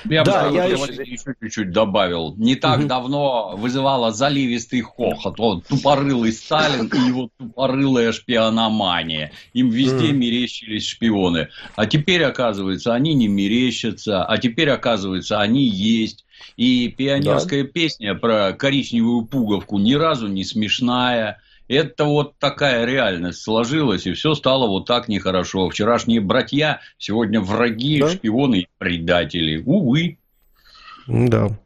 Я да, бы я еще... еще чуть-чуть добавил. Не так угу. давно вызывала заливистый хохот. Вот тупорылый Сталин и его тупорылая шпиономания. Им везде угу. мерещились шпионы. А теперь, оказывается, они не мерещатся. А теперь, оказывается, они есть. И пионерская да. песня про коричневую пуговку ни разу не смешная. Это вот такая реальность сложилась, и все стало вот так нехорошо. Вчерашние братья, сегодня враги, да? шпионы и предатели. Увы. Да.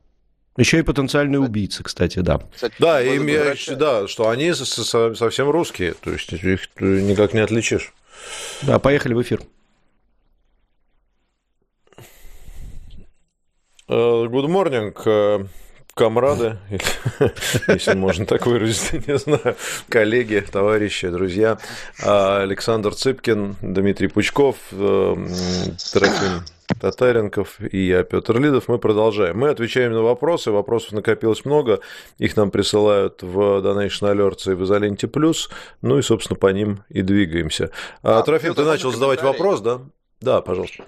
Еще и потенциальные убийцы, кстати, да. Кстати, да, им я, да, что они совсем русские, то есть их никак не отличишь. Да, поехали в эфир. Э, good morning. Комрады, [LAUGHS] если можно так выразить, не знаю, коллеги, товарищи, друзья. А, Александр Цыпкин, Дмитрий Пучков, э, Трофим Татаренков и я, Петр Лидов. Мы продолжаем. Мы отвечаем на вопросы. Вопросов накопилось много. Их нам присылают в Donation Alerts и в Изоленте Плюс. Ну и, собственно, по ним и двигаемся. А, Трофим, ты начал задавать вопрос, да? Да, пожалуйста.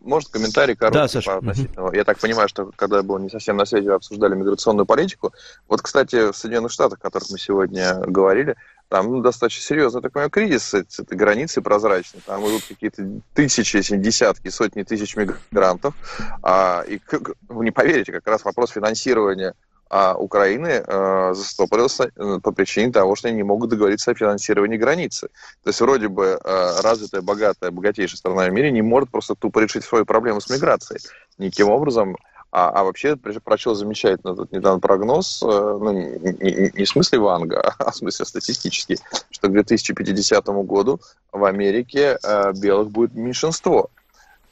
Может, комментарий короткий да, Саша. относительно. Я так понимаю, что когда я был не совсем на связи, обсуждали миграционную политику. Вот, кстати, в Соединенных Штатах, о которых мы сегодня говорили, там ну, достаточно серьезный, так понимаю, кризис с этой границы прозрачной. Там идут какие-то тысячи, если не десятки, сотни тысяч мигрантов. А, и вы не поверите, как раз вопрос финансирования а Украины э, застопорился э, по причине того, что они не могут договориться о финансировании границы. То есть вроде бы э, развитая, богатая, богатейшая страна в мире не может просто тупо решить свою проблему с миграцией. Никаким образом а, а вообще прочел замечательно тут недавно прогноз, э, ну, не, не в смысле Ванга, [LAUGHS] а в смысле статистический, что к 2050 году в Америке э, белых будет меньшинство.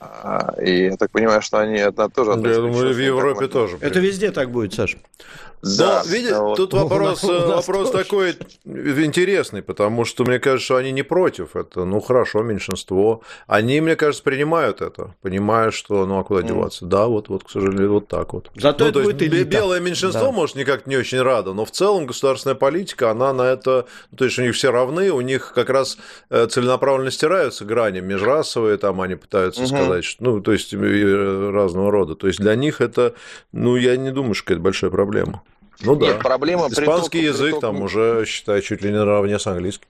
А, и я так понимаю, что они это тоже... Я думаю, в Европе тоже. Это везде так будет, Саш. Да, Но, видите, вот. тут вопрос, ну, вопрос такой интересный, потому что мне кажется, что они не против. Это, ну, хорошо, меньшинство. Они, мне кажется, принимают это, понимая, что, ну, а куда деваться? Mm. Да, вот, вот, к сожалению, вот так вот. Зато ну, это будет есть, элита. Белое меньшинство, да. может, никак не очень рада, но в целом государственная политика, она на это... То есть, у них все равны, у них как раз э, целенаправленно стираются грани межрасовые, там они пытаются mm-hmm. сказать, что, ну, то есть, разного рода. То есть, для них это, ну, я не думаю, что это большая проблема. Ну да. Нет, проблема Испанский приток, язык приток... там уже, считай, чуть ли не наравне с английским.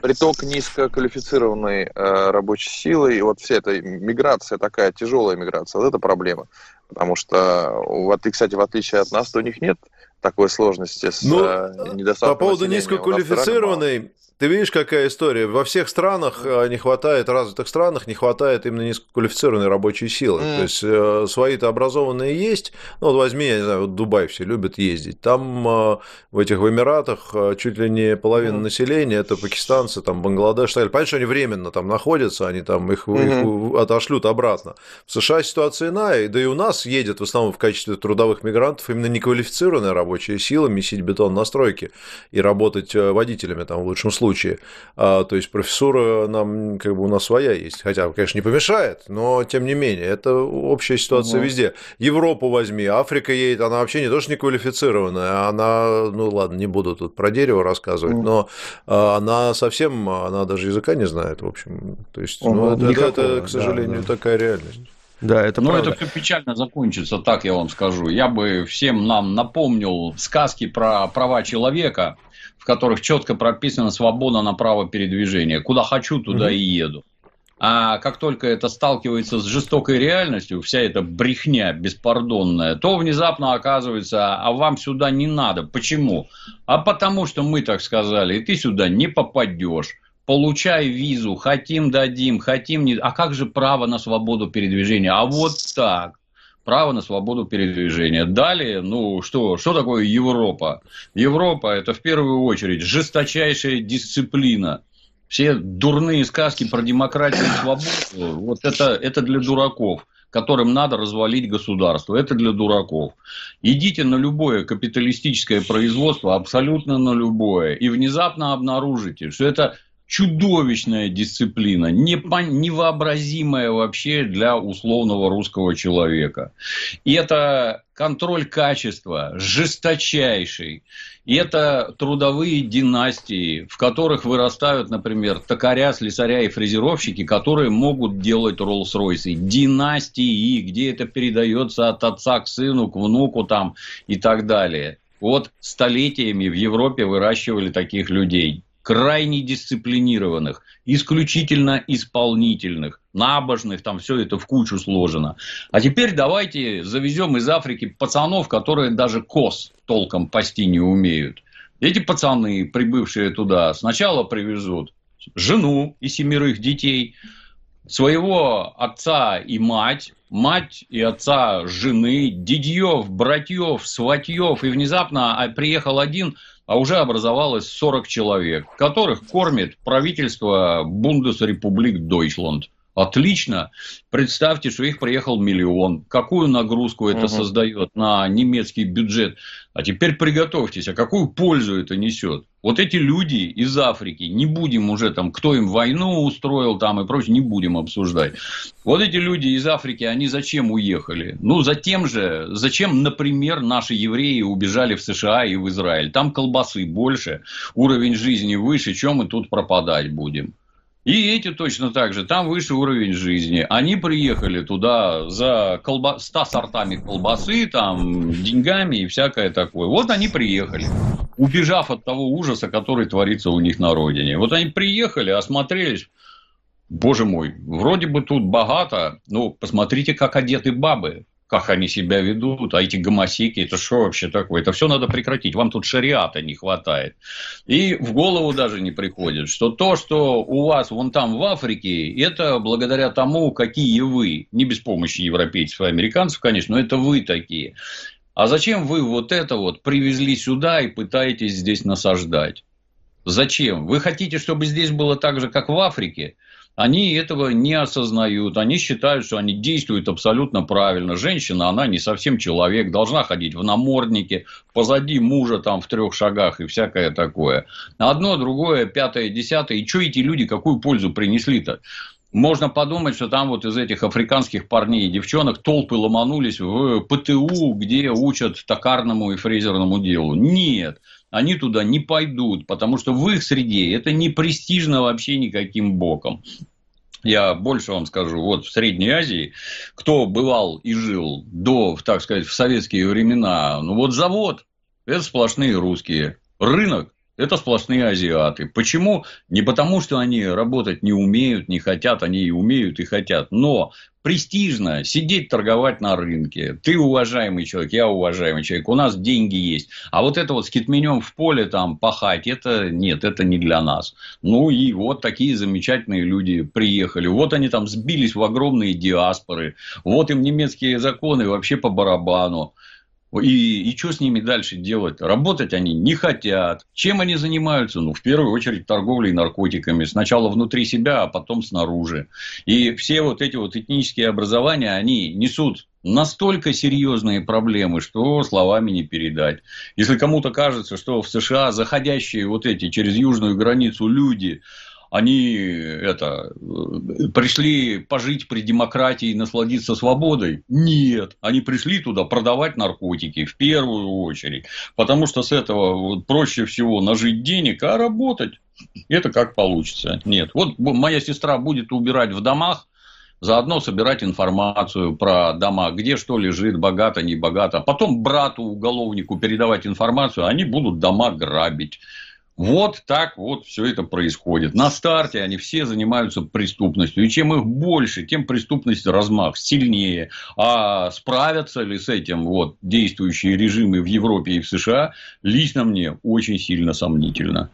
Приток низкоквалифицированной э, рабочей силы, и вот вся эта миграция, такая тяжелая миграция, вот это проблема. Потому что, вот, и, кстати, в отличие от нас, то у них нет такой сложности с ну, э, недостатком По поводу низкоквалифицированной, ты видишь, какая история? Во всех странах э, не хватает, развитых странах не хватает именно низкоквалифицированной рабочей силы. Mm. То есть э, свои-то образованные есть. Ну, вот возьми, я не знаю, вот Дубай все любят ездить. Там э, в этих в Эмиратах чуть ли не половина mm. населения это пакистанцы, там Бангладеш. Понятно, что они временно там находятся, они там их, mm-hmm. их отошлют обратно. В США ситуация иная, да и у нас едет в основном в качестве трудовых мигрантов именно неквалифицированная рабочая сила месить бетон на стройке и работать водителями там в лучшем случае случае. А, то есть профессура нам как бы у нас своя есть, хотя, конечно, не помешает, но тем не менее это общая ситуация угу. везде. Европу возьми, Африка едет, она вообще не то что не квалифицированная, она, ну ладно, не буду тут про дерево рассказывать, угу. но а, она совсем, она даже языка не знает, в общем, то есть, угу. ну, это, Никакого, это, к сожалению, да, да. такая реальность. Да, это Но правда. это все печально закончится, так я вам скажу. Я бы всем нам напомнил сказки про права человека, которых четко прописана свобода на право передвижения. Куда хочу, туда угу. и еду. А как только это сталкивается с жестокой реальностью, вся эта брехня беспардонная, то внезапно оказывается, а вам сюда не надо. Почему? А потому что мы так сказали, и ты сюда не попадешь. Получай визу, хотим дадим, хотим не. А как же право на свободу передвижения? А вот так право на свободу передвижения. Далее, ну что, что такое Европа? Европа это в первую очередь жесточайшая дисциплина. Все дурные сказки про демократию и свободу, вот это, это для дураков которым надо развалить государство. Это для дураков. Идите на любое капиталистическое производство, абсолютно на любое, и внезапно обнаружите, что это чудовищная дисциплина, невообразимая вообще для условного русского человека. И это контроль качества, жесточайший. И это трудовые династии, в которых вырастают, например, токаря, слесаря и фрезеровщики, которые могут делать Роллс-Ройсы. Династии, где это передается от отца к сыну, к внуку там и так далее. Вот столетиями в Европе выращивали таких людей крайне дисциплинированных, исключительно исполнительных, набожных, там все это в кучу сложено. А теперь давайте завезем из Африки пацанов, которые даже кос толком пасти не умеют. Эти пацаны, прибывшие туда, сначала привезут жену и семерых детей, своего отца и мать, мать и отца жены, дедьев, братьев, сватьев, и внезапно а, приехал один а уже образовалось 40 человек, которых кормит правительство Бундесрепублик Дойчланд. Отлично. Представьте, что их приехал миллион. Какую нагрузку это угу. создает на немецкий бюджет? А теперь приготовьтесь, а какую пользу это несет? Вот эти люди из Африки, не будем уже там, кто им войну устроил там и прочее, не будем обсуждать. Вот эти люди из Африки, они зачем уехали? Ну, за тем же, зачем, например, наши евреи убежали в США и в Израиль? Там колбасы больше, уровень жизни выше, чем мы тут пропадать будем? И эти точно так же, там выше уровень жизни. Они приехали туда за колба... 100 сортами колбасы, там, деньгами и всякое такое. Вот они приехали, убежав от того ужаса, который творится у них на родине. Вот они приехали, осмотрелись, боже мой, вроде бы тут богато, но посмотрите, как одеты бабы. Как они себя ведут, а эти гомосеки, это что вообще такое? Это все надо прекратить, вам тут шариата не хватает. И в голову даже не приходит, что то, что у вас вон там в Африке, это благодаря тому, какие вы, не без помощи европейцев и американцев, конечно, но это вы такие. А зачем вы вот это вот привезли сюда и пытаетесь здесь насаждать? Зачем? Вы хотите, чтобы здесь было так же, как в Африке? Они этого не осознают, они считают, что они действуют абсолютно правильно. Женщина, она не совсем человек, должна ходить в наморднике, позади мужа там в трех шагах и всякое такое. Одно, другое, пятое, десятое. И что эти люди, какую пользу принесли-то? Можно подумать, что там вот из этих африканских парней и девчонок толпы ломанулись в ПТУ, где учат токарному и фрезерному делу. Нет, они туда не пойдут, потому что в их среде это не престижно вообще никаким боком. Я больше вам скажу, вот в Средней Азии, кто бывал и жил до, так сказать, в советские времена, ну вот завод, это сплошные русские, рынок, это сплошные азиаты. Почему? Не потому, что они работать не умеют, не хотят, они и умеют, и хотят. Но престижно сидеть торговать на рынке. Ты уважаемый человек, я уважаемый человек, у нас деньги есть. А вот это вот с китменем в поле там пахать, это нет, это не для нас. Ну и вот такие замечательные люди приехали. Вот они там сбились в огромные диаспоры. Вот им немецкие законы вообще по барабану. И, и что с ними дальше делать? Работать они не хотят. Чем они занимаются? Ну, в первую очередь, торговлей наркотиками. Сначала внутри себя, а потом снаружи. И все вот эти вот этнические образования, они несут настолько серьезные проблемы, что словами не передать. Если кому-то кажется, что в США заходящие вот эти через южную границу люди они это, пришли пожить при демократии и насладиться свободой? Нет. Они пришли туда продавать наркотики в первую очередь. Потому что с этого проще всего нажить денег, а работать это как получится. Нет. Вот моя сестра будет убирать в домах, заодно собирать информацию про дома, где что лежит, богато, не богато. Потом брату, уголовнику передавать информацию, они будут дома грабить. Вот так вот все это происходит. На старте они все занимаются преступностью. И чем их больше, тем преступность размах сильнее. А справятся ли с этим вот действующие режимы в Европе и в США, лично мне очень сильно сомнительно.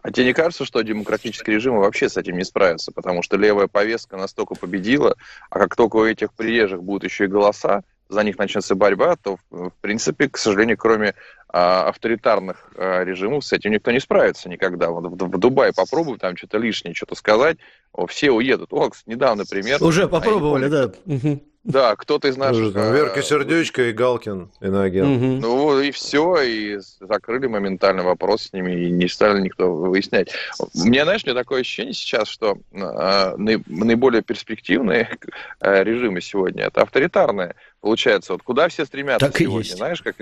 А тебе не кажется, что демократические режимы вообще с этим не справятся? Потому что левая повестка настолько победила, а как только у этих приезжих будут еще и голоса, за них начнется борьба, то, в принципе, к сожалению, кроме а, авторитарных а, режимов с этим никто не справится никогда. Вот в, в Дубае попробуй там что-то лишнее, что-то сказать, все уедут. О, недавно пример. Уже попробовали, да. Да, кто-то из наших... Там, Верка Сердючка и Галкин, иноагент. Угу. Ну, и все, и закрыли моментально вопрос с ними, и не стали никто выяснять. Мне, знаешь, мне такое ощущение сейчас, что э, наиболее перспективные э, режимы сегодня это авторитарные. Получается, вот куда все стремятся так сегодня, знаешь, как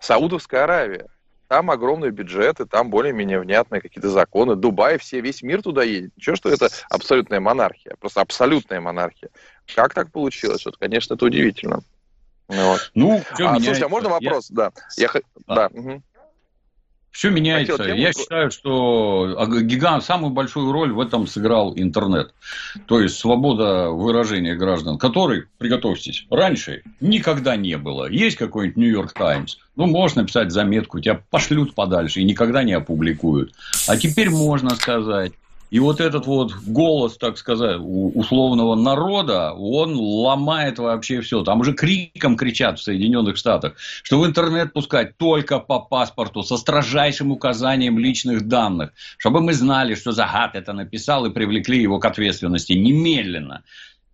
Саудовская Аравия. Там огромные бюджеты, там более-менее внятные какие-то законы. Дубай, все, весь мир туда едет. Ничего, что это абсолютная монархия, просто абсолютная монархия. Как так получилось? Вот, конечно, это удивительно. Вот. Ну, а, слушай, а можно вопрос? Я... Да. Я... А. да. Угу. Все меняется. Я считаю, что гигант, самую большую роль в этом сыграл интернет. То есть свобода выражения граждан, которой, приготовьтесь, раньше никогда не было. Есть какой-нибудь Нью-Йорк Таймс, ну, можно написать заметку, тебя пошлют подальше и никогда не опубликуют. А теперь можно сказать, и вот этот вот голос, так сказать, условного народа, он ломает вообще все. Там уже криком кричат в Соединенных Штатах, что в интернет пускать только по паспорту со строжайшим указанием личных данных, чтобы мы знали, что Загад это написал и привлекли его к ответственности немедленно.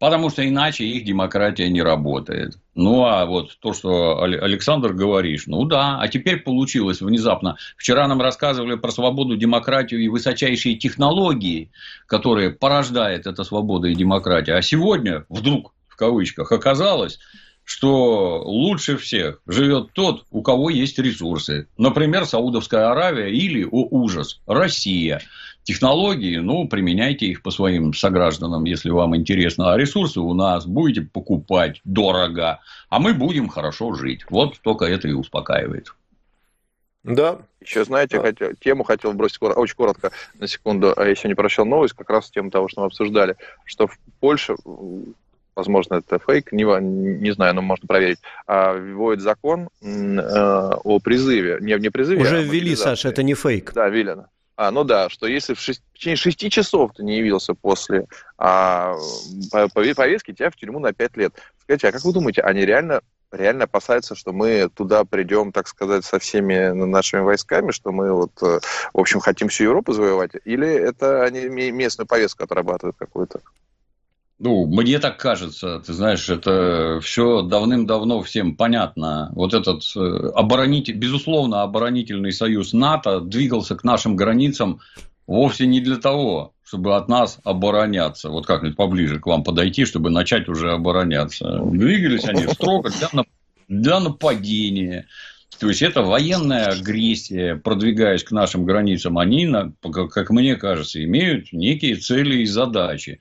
Потому что иначе их демократия не работает. Ну, а вот то, что Александр говоришь, ну да, а теперь получилось внезапно. Вчера нам рассказывали про свободу, демократию и высочайшие технологии, которые порождает эта свобода и демократия. А сегодня вдруг, в кавычках, оказалось, что лучше всех живет тот, у кого есть ресурсы. Например, Саудовская Аравия или, о ужас, Россия технологии, ну, применяйте их по своим согражданам, если вам интересно. А ресурсы у нас будете покупать дорого, а мы будем хорошо жить. Вот только это и успокаивает. Да. Еще, знаете, да. хотел, тему хотел бросить очень коротко, на секунду. А я сегодня прочел новость, как раз тему того, что мы обсуждали, что в Польше возможно, это фейк, не, не знаю, но можно проверить, а, вводит закон э, о призыве. Не, не призыве, Уже а ввели, Саша, это не фейк. Да, ввели. А, ну да, что если в, шесть, в течение шести часов ты не явился после а, повестки, тебя в тюрьму на пять лет. Скажите, а как вы думаете, они реально реально опасаются, что мы туда придем, так сказать, со всеми нашими войсками, что мы вот, э, в общем, хотим всю Европу завоевать? Или это они местную повестку отрабатывают какую-то? Ну, мне так кажется, ты знаешь, это все давным-давно всем понятно. Вот этот э, оборонитель, безусловно, оборонительный союз НАТО двигался к нашим границам вовсе не для того, чтобы от нас обороняться. Вот как-нибудь поближе к вам подойти, чтобы начать уже обороняться. Двигались они строго для, для нападения. То есть это военная агрессия, продвигаясь к нашим границам, они, как мне кажется, имеют некие цели и задачи.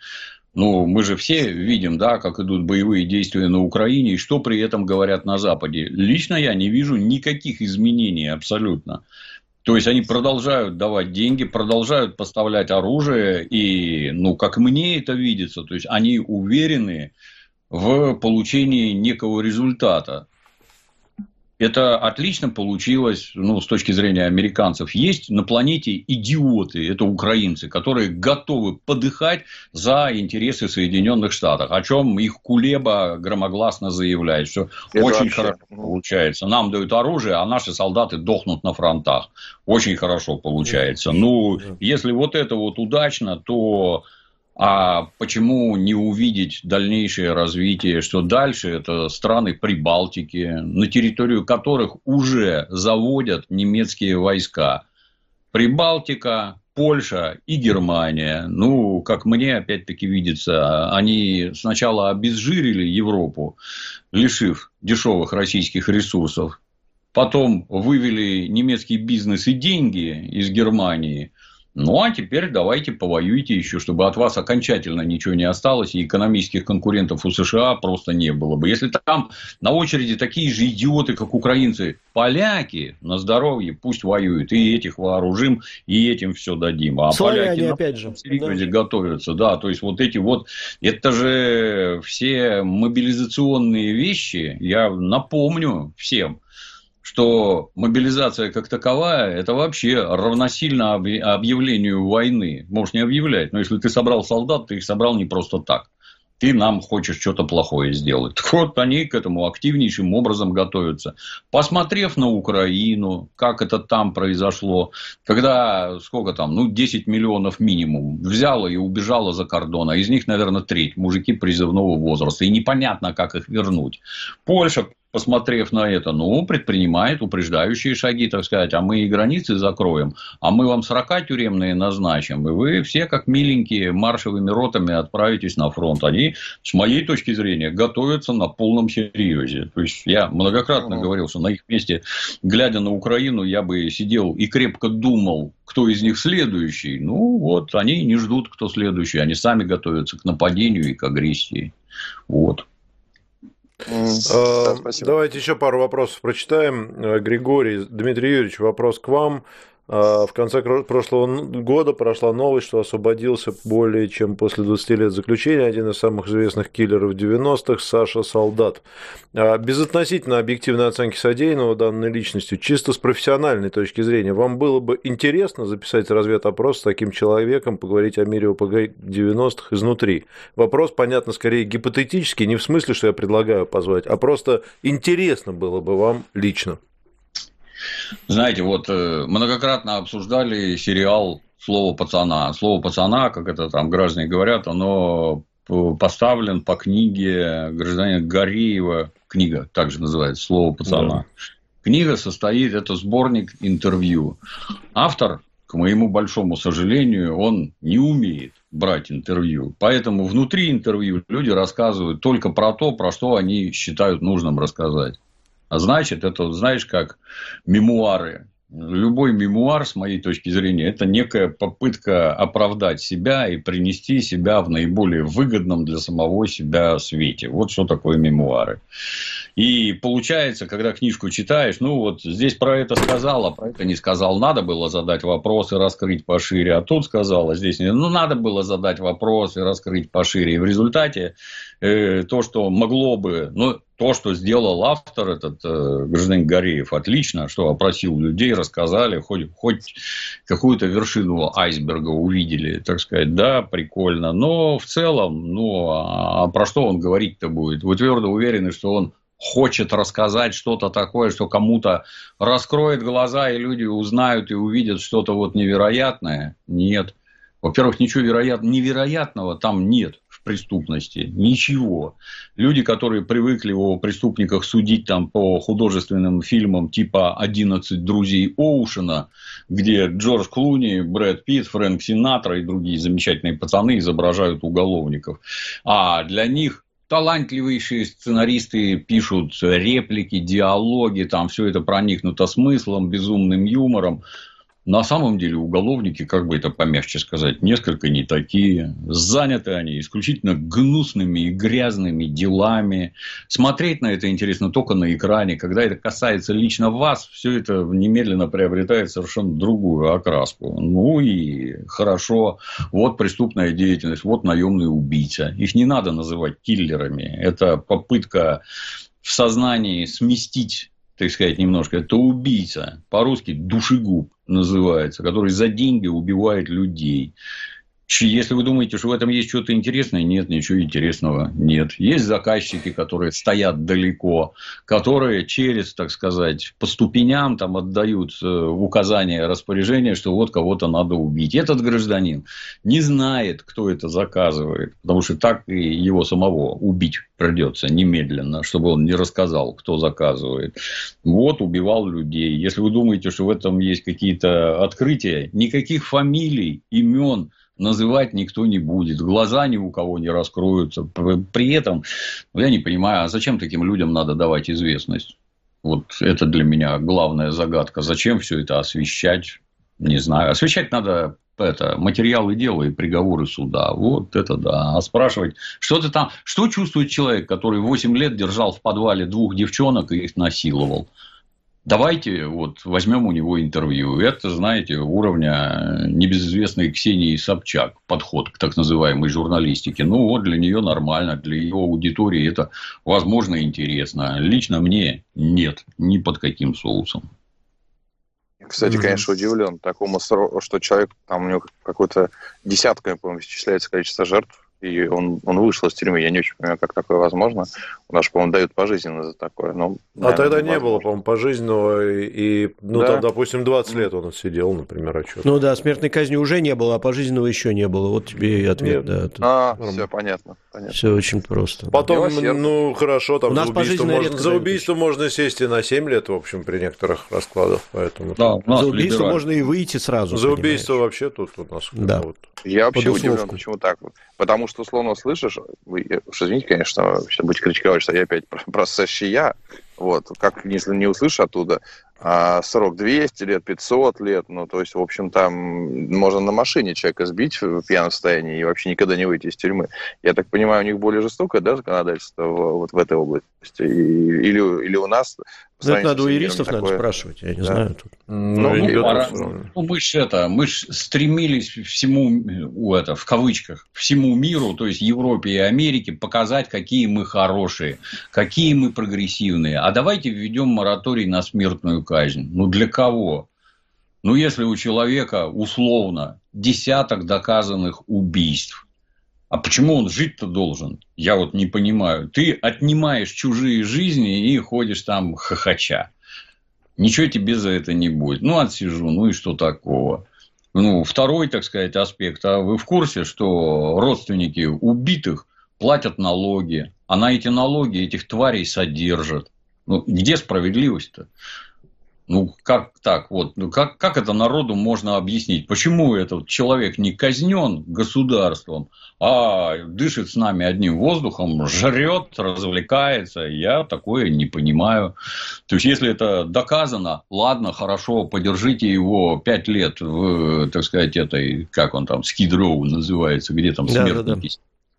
Ну, мы же все видим, да, как идут боевые действия на Украине и что при этом говорят на Западе. Лично я не вижу никаких изменений абсолютно. То есть они продолжают давать деньги, продолжают поставлять оружие, и, ну, как мне это видится, то есть они уверены в получении некого результата. Это отлично получилось, ну, с точки зрения американцев. Есть на планете идиоты, это украинцы, которые готовы подыхать за интересы Соединенных Штатов, о чем их Кулеба громогласно заявляет, что это очень вообще... хорошо получается. Нам дают оружие, а наши солдаты дохнут на фронтах. Очень хорошо получается. Ну, если вот это вот удачно, то а почему не увидеть дальнейшее развитие, что дальше это страны Прибалтики, на территорию которых уже заводят немецкие войска. Прибалтика, Польша и Германия. Ну, как мне опять-таки видится, они сначала обезжирили Европу, лишив дешевых российских ресурсов. Потом вывели немецкий бизнес и деньги из Германии – ну, а теперь давайте повоюйте еще, чтобы от вас окончательно ничего не осталось, и экономических конкурентов у США просто не было бы. Если там на очереди такие же идиоты, как украинцы, поляки, на здоровье пусть воюют, и этих вооружим, и этим все дадим. А Славяне, поляки опять же, серьезе да. готовятся, да, то есть вот эти вот, это же все мобилизационные вещи, я напомню всем, что мобилизация как таковая – это вообще равносильно объявлению войны. Можешь не объявлять, но если ты собрал солдат, ты их собрал не просто так. Ты нам хочешь что-то плохое сделать. Так вот, они к этому активнейшим образом готовятся. Посмотрев на Украину, как это там произошло, когда, сколько там, ну, 10 миллионов минимум, взяла и убежала за кордон, а из них, наверное, треть мужики призывного возраста, и непонятно, как их вернуть. Польша посмотрев на это, ну, предпринимает упреждающие шаги, так сказать, а мы и границы закроем, а мы вам срока тюремные назначим, и вы все, как миленькие, маршевыми ротами отправитесь на фронт. Они, с моей точки зрения, готовятся на полном серьезе. То есть, я многократно говорил, что на их месте, глядя на Украину, я бы сидел и крепко думал, кто из них следующий. Ну, вот, они не ждут, кто следующий, они сами готовятся к нападению и к агрессии. Вот. Да, Давайте еще пару вопросов прочитаем. Э, Григорий, Дмитрий Юрьевич, вопрос к вам. А, в конце прошлого года прошла новость, что освободился более чем после 20 лет заключения один из самых известных киллеров 90-х Саша Солдат. А, безотносительно объективной оценки содеянного данной личностью, чисто с профессиональной точки зрения, вам было бы интересно записать разведопрос с таким человеком, поговорить о мире ОПГ 90-х изнутри? Вопрос, понятно, скорее гипотетический, не в смысле, что я предлагаю позвать, а просто интересно было бы вам лично. Знаете, вот э, многократно обсуждали сериал «Слово пацана». Слово пацана, как это там граждане говорят, оно поставлен по книге гражданина Гореева, книга также называется «Слово пацана». Да. Книга состоит, это сборник интервью. Автор, к моему большому сожалению, он не умеет брать интервью. Поэтому внутри интервью люди рассказывают только про то, про что они считают нужным рассказать. А значит, это, знаешь, как мемуары. Любой мемуар, с моей точки зрения, это некая попытка оправдать себя и принести себя в наиболее выгодном для самого себя свете. Вот что такое мемуары. И получается, когда книжку читаешь, ну вот здесь про это сказал, а про это не сказал. Надо было задать вопрос и раскрыть пошире, а тут сказал, а здесь не. Ну, надо было задать вопрос и раскрыть пошире. И в результате э, то, что могло бы, ну, то, что сделал автор, этот э, гражданин Гореев, отлично, что опросил людей, рассказали, хоть, хоть какую-то вершину айсберга увидели, так сказать, да, прикольно. Но в целом, ну, а, а про что он говорить-то будет? Вы твердо уверены, что он хочет рассказать что-то такое, что кому-то раскроет глаза, и люди узнают и увидят что-то вот невероятное? Нет. Во-первых, ничего вероятного, невероятного там нет преступности. Ничего. Люди, которые привыкли о преступниках судить там по художественным фильмам типа «11 друзей Оушена», где Джордж Клуни, Брэд Питт, Фрэнк Синатра и другие замечательные пацаны изображают уголовников. А для них талантливейшие сценаристы пишут реплики, диалоги, там все это проникнуто смыслом, безумным юмором. На самом деле уголовники, как бы это помягче сказать, несколько не такие. Заняты они исключительно гнусными и грязными делами. Смотреть на это интересно только на экране. Когда это касается лично вас, все это немедленно приобретает совершенно другую окраску. Ну и хорошо, вот преступная деятельность, вот наемный убийца. Их не надо называть киллерами. Это попытка в сознании сместить так сказать, немножко, это убийца, по-русски душегуб называется, который за деньги убивает людей. Если вы думаете, что в этом есть что-то интересное, нет, ничего интересного нет. Есть заказчики, которые стоят далеко, которые через, так сказать, по ступеням там отдают э, указания, распоряжения, что вот кого-то надо убить. Этот гражданин не знает, кто это заказывает, потому что так и его самого убить придется немедленно, чтобы он не рассказал, кто заказывает. Вот убивал людей. Если вы думаете, что в этом есть какие-то открытия, никаких фамилий, имен – называть никто не будет, глаза ни у кого не раскроются. При этом, ну, я не понимаю, а зачем таким людям надо давать известность? Вот это для меня главная загадка. Зачем все это освещать? Не знаю. Освещать надо это, материалы дела и приговоры суда. Вот это да. А спрашивать, что ты там, что чувствует человек, который 8 лет держал в подвале двух девчонок и их насиловал? Давайте вот возьмем у него интервью. Это, знаете, уровня небезызвестной Ксении Собчак. Подход к так называемой журналистике. Ну, вот для нее нормально, для ее аудитории это, возможно, интересно. Лично мне нет, ни под каким соусом. Кстати, конечно, удивлен такому, что человек, там у него какой-то десятками, по-моему, исчисляется количество жертв и он, он вышел из тюрьмы. Я не очень понимаю, как такое возможно. У нас, по-моему, дают пожизненно за такое. Но, наверное, а тогда не было, по-моему, пожизненного. И, ну, да. там, допустим, 20 лет он отсидел, например, а что Ну да, смертной казни уже не было, а пожизненного еще не было. Вот тебе и ответ. Нет. Да, а, все понятно, понятно. Все очень просто. Потом, ну, хорошо, там У нас за убийство, можно, за убийство можно сесть и на 7 лет, в общем, при некоторых раскладах. Поэтому да, за убийство можно и выйти сразу. За понимаешь. убийство вообще тут у нас. Да. Вот. Я вообще удивлен, почему так. Потому что, условно, слышишь, вы, уж извините, конечно, будете критиковать, что я опять [LAUGHS] про, про я, вот, как если не услышу оттуда, а срок 200 лет, 500 лет, ну, то есть, в общем, там можно на машине человека сбить в пьяном состоянии и вообще никогда не выйти из тюрьмы. Я так понимаю, у них более жестокое, да, законодательство в, вот в этой области? И, или, или у нас ну, это надо у юристов такое... надо спрашивать, я не да. знаю. Тут. Ну, ну, пора... ну, мы же это, мы ж стремились всему, у это, в кавычках, всему миру, то есть Европе и Америке, показать, какие мы хорошие, какие мы прогрессивные. А давайте введем мораторий на смертную казнь. Ну, для кого? Ну, если у человека условно десяток доказанных убийств, а почему он жить-то должен? Я вот не понимаю. Ты отнимаешь чужие жизни и ходишь там хохоча. Ничего тебе за это не будет. Ну, отсижу, ну и что такого? Ну, второй, так сказать, аспект. А вы в курсе, что родственники убитых платят налоги, а на эти налоги этих тварей содержат? Ну, где справедливость-то? Ну, как так? Вот, ну, как, как это народу можно объяснить? Почему этот человек не казнен государством, а дышит с нами одним воздухом, жрет, развлекается? Я такое не понимаю. То есть, если это доказано, ладно, хорошо, подержите его пять лет в, так сказать, этой, как он там, скидроу называется, где там смертники. Да, да, да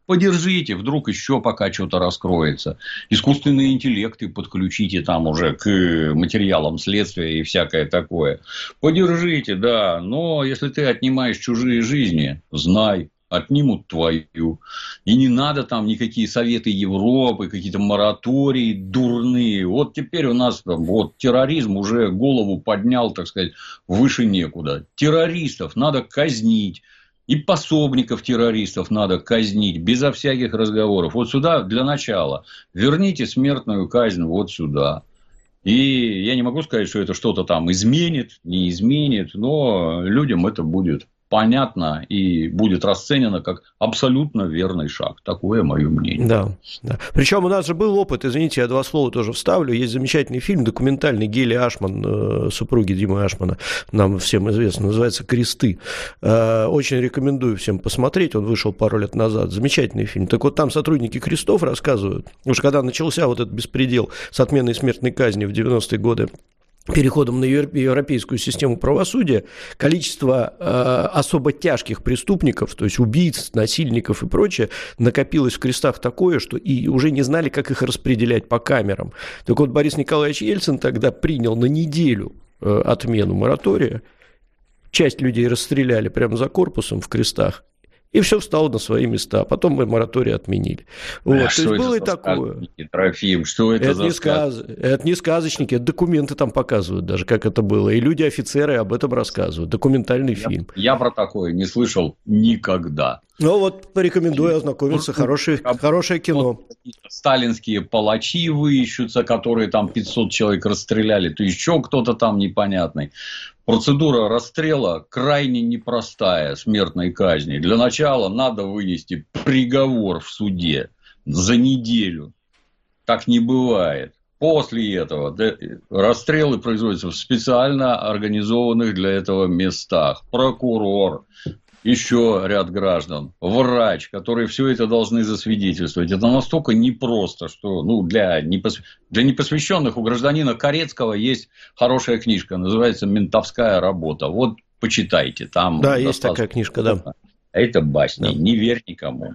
Подержите, вдруг еще пока что-то раскроется. Искусственные интеллекты подключите там уже к материалам следствия и всякое такое. Подержите, да, но если ты отнимаешь чужие жизни, знай, отнимут твою. И не надо там никакие советы Европы, какие-то моратории дурные. Вот теперь у нас там, вот терроризм уже голову поднял, так сказать, выше некуда. Террористов надо казнить. И пособников террористов надо казнить безо всяких разговоров. Вот сюда для начала. Верните смертную казнь вот сюда. И я не могу сказать, что это что-то там изменит, не изменит, но людям это будет понятно и будет расценено как абсолютно верный шаг. Такое мое мнение. Да, да. Причем у нас же был опыт, извините, я два слова тоже вставлю. Есть замечательный фильм документальный Гели Ашман, э, супруги Димы Ашмана, нам всем известно, называется «Кресты». Э, очень рекомендую всем посмотреть, он вышел пару лет назад. Замечательный фильм. Так вот, там сотрудники крестов рассказывают, уж когда начался вот этот беспредел с отменой смертной казни в 90-е годы переходом на европейскую систему правосудия количество э, особо тяжких преступников, то есть убийц, насильников и прочее, накопилось в крестах такое, что и уже не знали, как их распределять по камерам. Так вот, Борис Николаевич Ельцин тогда принял на неделю э, отмену моратория, часть людей расстреляли прямо за корпусом в крестах, и все встало на свои места. Потом мы мораторий отменили. Вот. А То есть было и такое. Трофим, что это, это за не сказ... Это не сказочники, это документы там показывают даже, как это было. И люди, офицеры об этом рассказывают. Документальный я, фильм. Я про такое не слышал никогда. Ну вот, порекомендую ознакомиться. Хорошее, хорошее кино. Сталинские палачи выищутся, которые там 500 человек расстреляли, то еще кто-то там непонятный. Процедура расстрела крайне непростая, смертной казни. Для начала надо вынести приговор в суде за неделю. Так не бывает. После этого расстрелы производятся в специально организованных для этого местах. Прокурор, еще ряд граждан, врач, которые все это должны засвидетельствовать. Это настолько непросто, что ну, для, непос... для непосвященных у гражданина Корецкого есть хорошая книжка, называется «Ментовская работа». Вот почитайте. Там да, есть такая книжка, да. Это басни, да. не верь никому.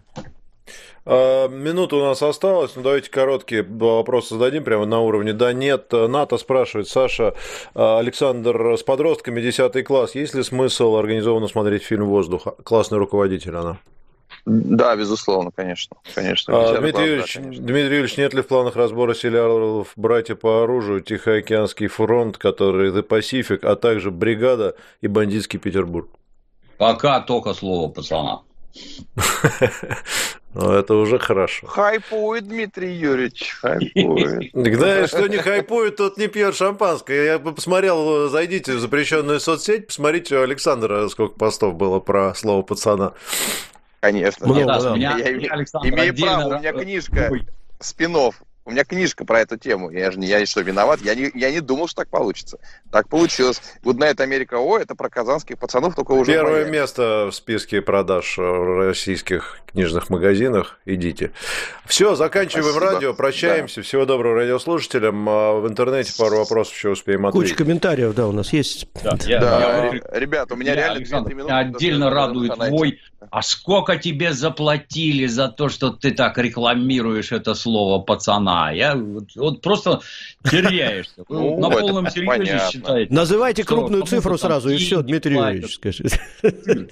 А, минута у нас осталась, ну давайте короткие вопросы зададим прямо на уровне «да», «нет». НАТО спрашивает, Саша, а, Александр с подростками, 10 класс, есть ли смысл организованно смотреть фильм «Воздух»? Классный руководитель она. Да, безусловно, конечно. конечно. А, Дмитрий, Юрьевич, да, Дмитрий Юрьевич, нет ли в планах разбора сериалов «Братья по оружию», «Тихоокеанский фронт», который «The Pacific», а также «Бригада» и «Бандитский Петербург»? Пока только слово пацана. [LAUGHS] Ну, это уже хорошо. Хайпует, Дмитрий Юрьевич, хайпует. [LAUGHS] Да, что не хайпует, тот не пьет шампанское. Я посмотрел, зайдите в запрещенную соцсеть, посмотрите у Александра, сколько постов было про слово пацана. Конечно. Много, да. Я, я, имею право, у меня книжка спинов у меня книжка про эту тему. Я же не, я что, виноват? Я не, я не думал, что так получится. Так получилось. Good Америка О, это про казанских пацанов, только уже Первое моя. место в списке продаж в российских книжных магазинах. Идите. Все, заканчиваем Спасибо. радио, прощаемся. Да. Всего доброго радиослушателям. А в интернете пару вопросов еще успеем ответить. Куча комментариев, да, у нас есть. Да, я, да. Я, ребят, у меня я, реально Александр, минуты. Отдельно радует твой а сколько тебе заплатили за то, что ты так рекламируешь это слово пацана? Я вот, вот просто теряешься. Вы [LAUGHS] ну, на полном серьезе считаете. Называйте крупную цифру сразу, и все, Дмитрий Юрьевич, скажите. [LAUGHS]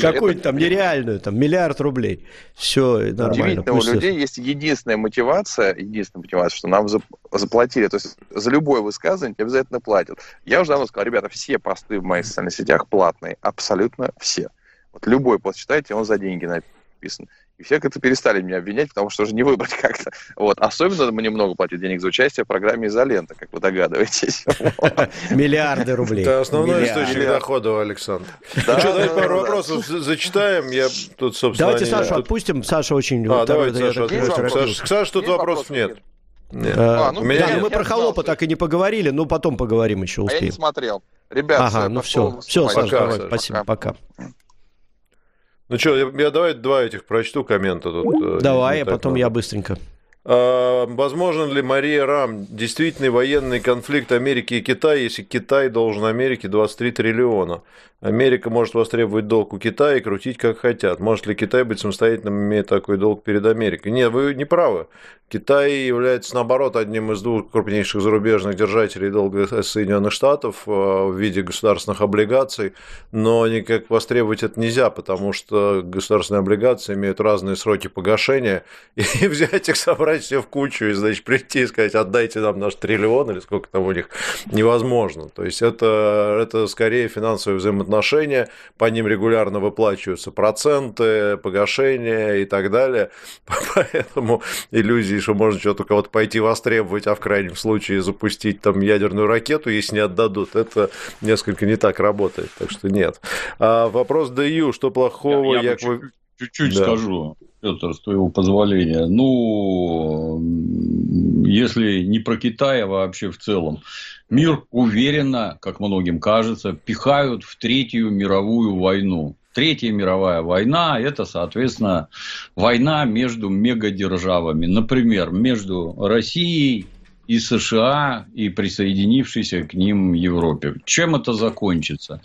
Какую-то там нереальную, там миллиард рублей. Все нормально. Удивительно, у людей есть единственная мотивация, единственная мотивация, что нам заплатили. То есть за любое высказывание обязательно платят. Я уже давно сказал, ребята, все посты в моих социальных сетях платные, абсолютно все. Вот любой пост читайте, он за деньги написан. И все как-то перестали меня обвинять, потому что уже не выбрать [LAUGHS] как-то. Вот. Особенно мне много платят денег за участие в программе «Изолента», как вы догадываетесь. [LAUGHS] [LAUGHS] Миллиарды рублей. Это основной источник дохода, Александр. Ну что, давайте пару вопросов зачитаем. Я тут, собственно... Давайте Сашу отпустим. Саша очень... А, давайте Саша. Саша, тут вопросов нет. Нет. А, ну, меня... Да, мы про холопа так и не поговорили, но потом поговорим еще успеем. А я не смотрел. Ребята, ага, ну все, все, Саша, давай, спасибо, пока. Ну что, я, я давай два этих прочту коммента тут. Э, давай, а потом я быстренько. А, возможен ли, Мария Рам, действительный военный конфликт Америки и Китая, если Китай должен Америке 23 триллиона? Америка может востребовать долг у Китая и крутить как хотят. Может ли Китай быть самостоятельным, имея такой долг перед Америкой? Нет, вы не правы. Китай является, наоборот, одним из двух крупнейших зарубежных держателей долга Соединенных Штатов э, в виде государственных облигаций, но никак востребовать это нельзя, потому что государственные облигации имеют разные сроки погашения, [LAUGHS] и взять их, собрать все в кучу и, значит, прийти и сказать, отдайте нам наш триллион или сколько там у них, невозможно. То есть это, это скорее финансовые взаимоотношения, по ним регулярно выплачиваются проценты, погашения и так далее, [LAUGHS] поэтому иллюзии что можно что-то у кого-то пойти востребовать, а в крайнем случае запустить там ядерную ракету, если не отдадут, это несколько не так работает, так что нет. А вопрос ДЮ, что плохого? Я, я, я чуть-чуть да. скажу, Петр, с твоего позволения. Ну, если не про Китай, а вообще в целом, мир уверенно, как многим кажется, пихают в Третью мировую войну. Третья мировая война – это, соответственно, война между мегадержавами. Например, между Россией и США, и присоединившейся к ним Европе. Чем это закончится?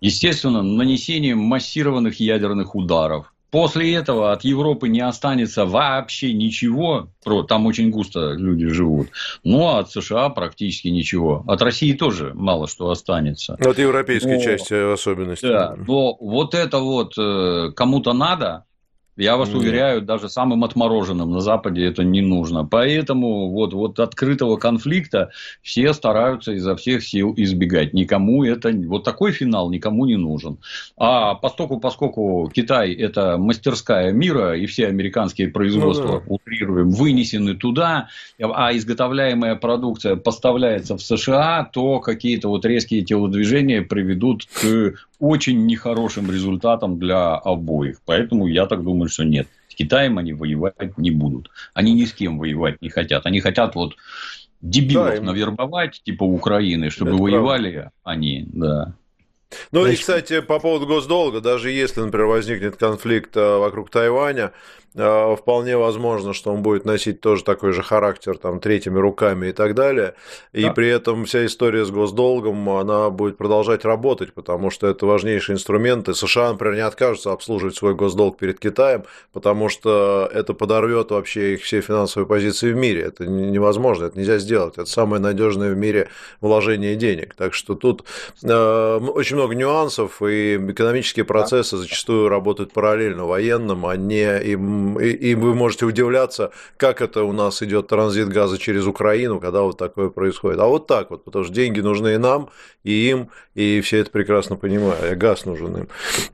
Естественно, нанесением массированных ядерных ударов – После этого от Европы не останется вообще ничего. Там очень густо люди живут. Ну, а от США практически ничего. От России тоже мало что останется. От европейской но, части в особенности. Да, но вот это вот э, кому-то надо, я вас Нет. уверяю, даже самым отмороженным на Западе это не нужно. Поэтому вот, вот открытого конфликта все стараются изо всех сил избегать. Никому это... Вот такой финал никому не нужен. А поскольку, поскольку Китай – это мастерская мира, и все американские производства, ну, да. утрируем, вынесены туда, а изготовляемая продукция поставляется в США, то какие-то вот резкие телодвижения приведут к очень нехорошим результатом для обоих. Поэтому я так думаю, что нет. С Китаем они воевать не будут. Они ни с кем воевать не хотят. Они хотят вот дебилов да, им... навербовать, типа Украины, чтобы Это воевали правда. они, да. Ну Значит... и, кстати, по поводу госдолга, даже если, например, возникнет конфликт э, вокруг Тайваня, э, вполне возможно, что он будет носить тоже такой же характер, там, третьими руками и так далее. И да. при этом вся история с госдолгом, она будет продолжать работать, потому что это важнейший инструмент. И США, например, не откажутся обслуживать свой госдолг перед Китаем, потому что это подорвет вообще их все финансовые позиции в мире. Это невозможно, это нельзя сделать. Это самое надежное в мире вложение денег. Так что тут э, очень очень много нюансов, и экономические процессы зачастую работают параллельно военным, а не и, и, и вы можете удивляться, как это у нас идет транзит газа через Украину, когда вот такое происходит. А вот так вот, потому что деньги нужны и нам, и им, и все это прекрасно понимают, и газ нужен им.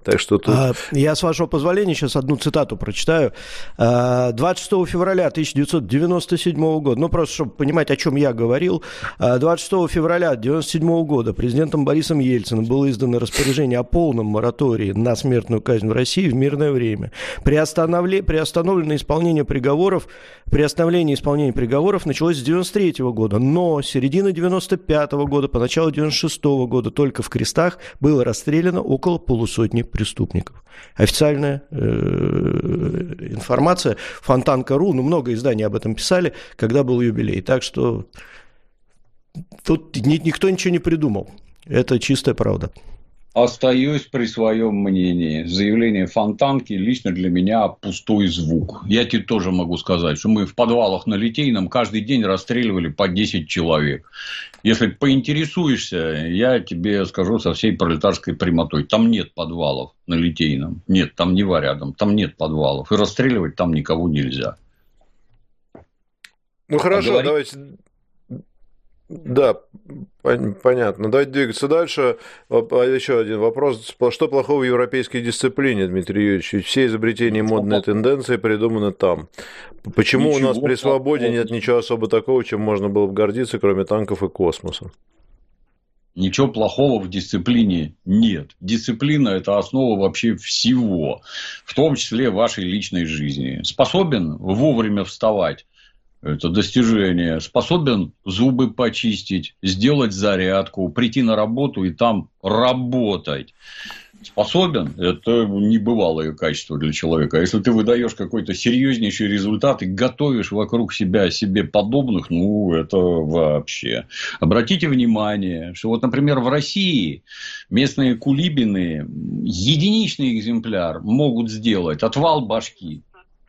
Так что тут... А, я, с вашего позволения, сейчас одну цитату прочитаю. 26 а, февраля 1997 года, ну просто чтобы понимать, о чем я говорил, 26 а, февраля 1997 года президентом Борисом Ельциным было издано распоряжение о полном моратории на смертную казнь в России в мирное время. Приостановле, приостановлено исполнение приговоров, приостановление исполнения приговоров началось с 93 года, но с середины 95 года по начало 96 года только в крестах было расстреляно около полусотни преступников. Официальная э, информация Фонтанка.ру, ну много изданий об этом писали, когда был юбилей. Так что тут никто ничего не придумал. Это чистая правда. Остаюсь при своем мнении. Заявление Фонтанки лично для меня пустой звук. Я тебе тоже могу сказать, что мы в подвалах на Литейном каждый день расстреливали по 10 человек. Если поинтересуешься, я тебе скажу со всей пролетарской прямотой. Там нет подвалов на Литейном. Нет, там Нева рядом. Там нет подвалов. И расстреливать там никого нельзя. Ну хорошо, а давайте да, понятно. Давайте двигаться дальше. А еще один вопрос. Что плохого в европейской дисциплине, Дмитрий Юрьевич? Все изобретения и модные тенденции придуманы там. Почему ничего у нас при свободе нет ничего особо такого, чем можно было бы гордиться, кроме танков и космоса? Ничего плохого в дисциплине нет. Дисциплина – это основа вообще всего, в том числе вашей личной жизни. Способен вовремя вставать, это достижение, способен зубы почистить, сделать зарядку, прийти на работу и там работать. способен, это небывалое качество для человека. А если ты выдаешь какой-то серьезнейший результат и готовишь вокруг себя себе подобных, ну, это вообще. Обратите внимание, что вот, например, в России местные кулибины единичный экземпляр могут сделать отвал башки.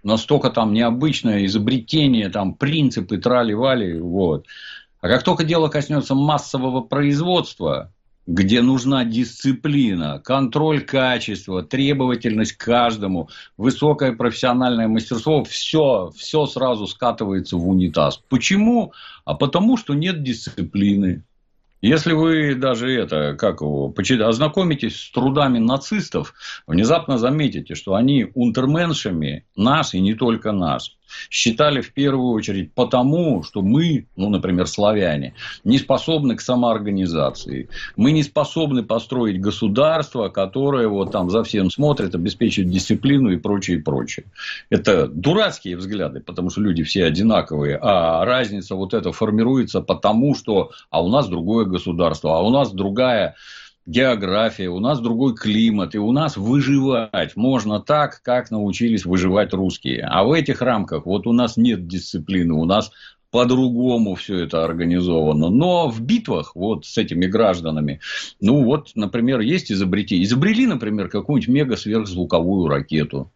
Настолько там необычное изобретение, там принципы трали-вали, вот. А как только дело коснется массового производства, где нужна дисциплина, контроль качества, требовательность к каждому, высокое профессиональное мастерство, все, все сразу скатывается в унитаз. Почему? А потому что нет дисциплины. Если вы даже это, как его, ознакомитесь с трудами нацистов, внезапно заметите, что они унтерменшами нас и не только нас считали в первую очередь потому, что мы, ну, например, славяне, не способны к самоорганизации. Мы не способны построить государство, которое вот там за всем смотрит, обеспечивает дисциплину и прочее, и прочее. Это дурацкие взгляды, потому что люди все одинаковые, а разница вот эта формируется потому, что а у нас другое государство, а у нас другая география, у нас другой климат, и у нас выживать можно так, как научились выживать русские. А в этих рамках вот у нас нет дисциплины, у нас по-другому все это организовано. Но в битвах вот с этими гражданами, ну вот, например, есть изобрети. Изобрели, например, какую-нибудь мега-сверхзвуковую ракету.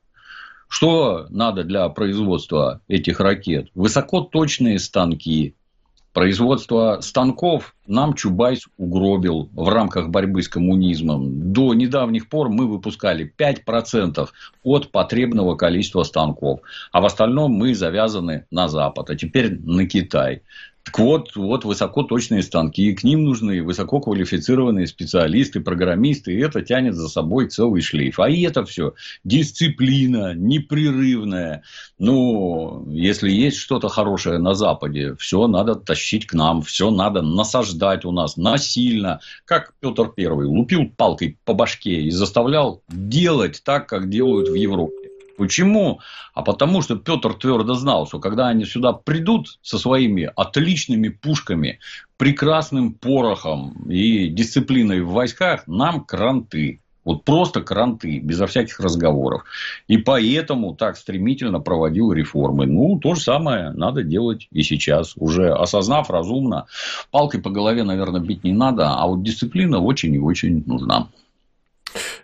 Что надо для производства этих ракет? Высокоточные станки, Производство станков нам Чубайс угробил в рамках борьбы с коммунизмом. До недавних пор мы выпускали 5% от потребного количества станков, а в остальном мы завязаны на Запад, а теперь на Китай. Так вот, вот высокоточные станки, к ним нужны высококвалифицированные специалисты, программисты, и это тянет за собой целый шлейф. А это все дисциплина непрерывная. Ну, если есть что-то хорошее на Западе, все надо тащить к нам, все надо насаждать у нас насильно. Как Петр Первый лупил палкой по башке и заставлял делать так, как делают в Европе. Почему? А потому что Петр твердо знал, что когда они сюда придут со своими отличными пушками, прекрасным порохом и дисциплиной в войсках, нам кранты. Вот просто кранты, безо всяких разговоров. И поэтому так стремительно проводил реформы. Ну, то же самое надо делать и сейчас. Уже осознав разумно, палкой по голове, наверное, бить не надо, а вот дисциплина очень и очень нужна.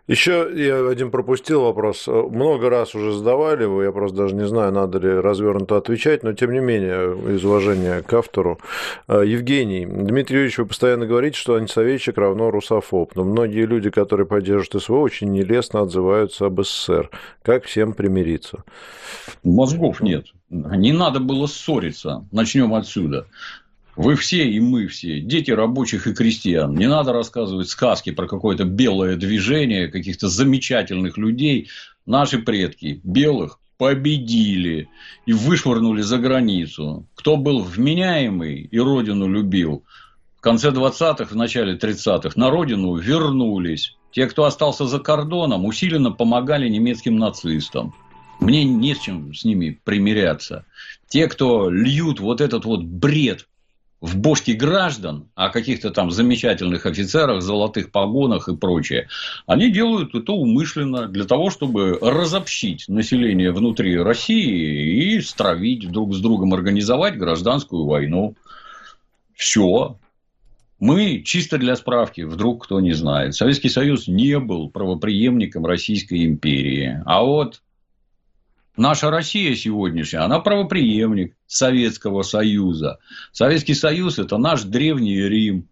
Еще я один пропустил вопрос. Много раз уже задавали его, я просто даже не знаю, надо ли развернуто отвечать, но тем не менее, из уважения к автору. Э, Евгений, Дмитрий Юрьевич, вы постоянно говорите, что антисоветчик равно русофоб, но многие люди, которые поддерживают СВО, очень нелестно отзываются об СССР. Как всем примириться? Мозгов нет. Не надо было ссориться. Начнем отсюда. Вы все и мы все, дети рабочих и крестьян. Не надо рассказывать сказки про какое-то белое движение, каких-то замечательных людей. Наши предки белых победили и вышвырнули за границу. Кто был вменяемый и родину любил, в конце 20-х, в начале 30-х на родину вернулись. Те, кто остался за кордоном, усиленно помогали немецким нацистам. Мне не с чем с ними примиряться. Те, кто льют вот этот вот бред в бошки граждан, о каких-то там замечательных офицерах, золотых погонах и прочее, они делают это умышленно для того, чтобы разобщить население внутри России и стравить друг с другом, организовать гражданскую войну. Все. Мы, чисто для справки, вдруг кто не знает, Советский Союз не был правоприемником Российской империи. А вот Наша Россия сегодняшняя, она правоприемник Советского Союза. Советский Союз – это наш древний Рим.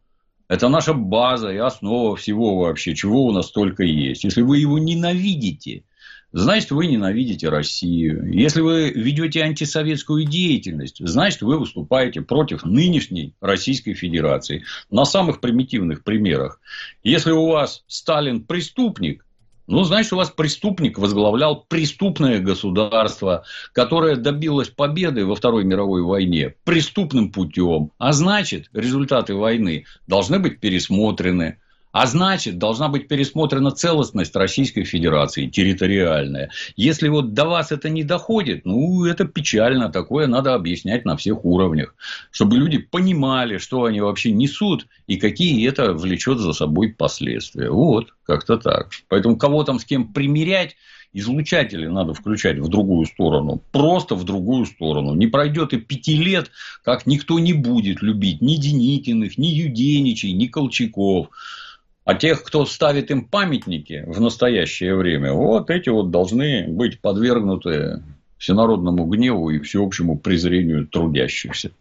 Это наша база и основа всего вообще, чего у нас только есть. Если вы его ненавидите, значит, вы ненавидите Россию. Если вы ведете антисоветскую деятельность, значит, вы выступаете против нынешней Российской Федерации. На самых примитивных примерах. Если у вас Сталин преступник, ну, значит, у вас преступник возглавлял преступное государство, которое добилось победы во Второй мировой войне преступным путем. А значит, результаты войны должны быть пересмотрены. А значит, должна быть пересмотрена целостность Российской Федерации, территориальная. Если вот до вас это не доходит, ну, это печально. Такое надо объяснять на всех уровнях. Чтобы люди понимали, что они вообще несут и какие это влечет за собой последствия. Вот, как-то так. Поэтому кого там с кем примерять, излучатели надо включать в другую сторону. Просто в другую сторону. Не пройдет и пяти лет, как никто не будет любить ни Деникиных, ни Юденичей, ни Колчаков. А тех, кто ставит им памятники в настоящее время, вот эти вот должны быть подвергнуты всенародному гневу и всеобщему презрению трудящихся.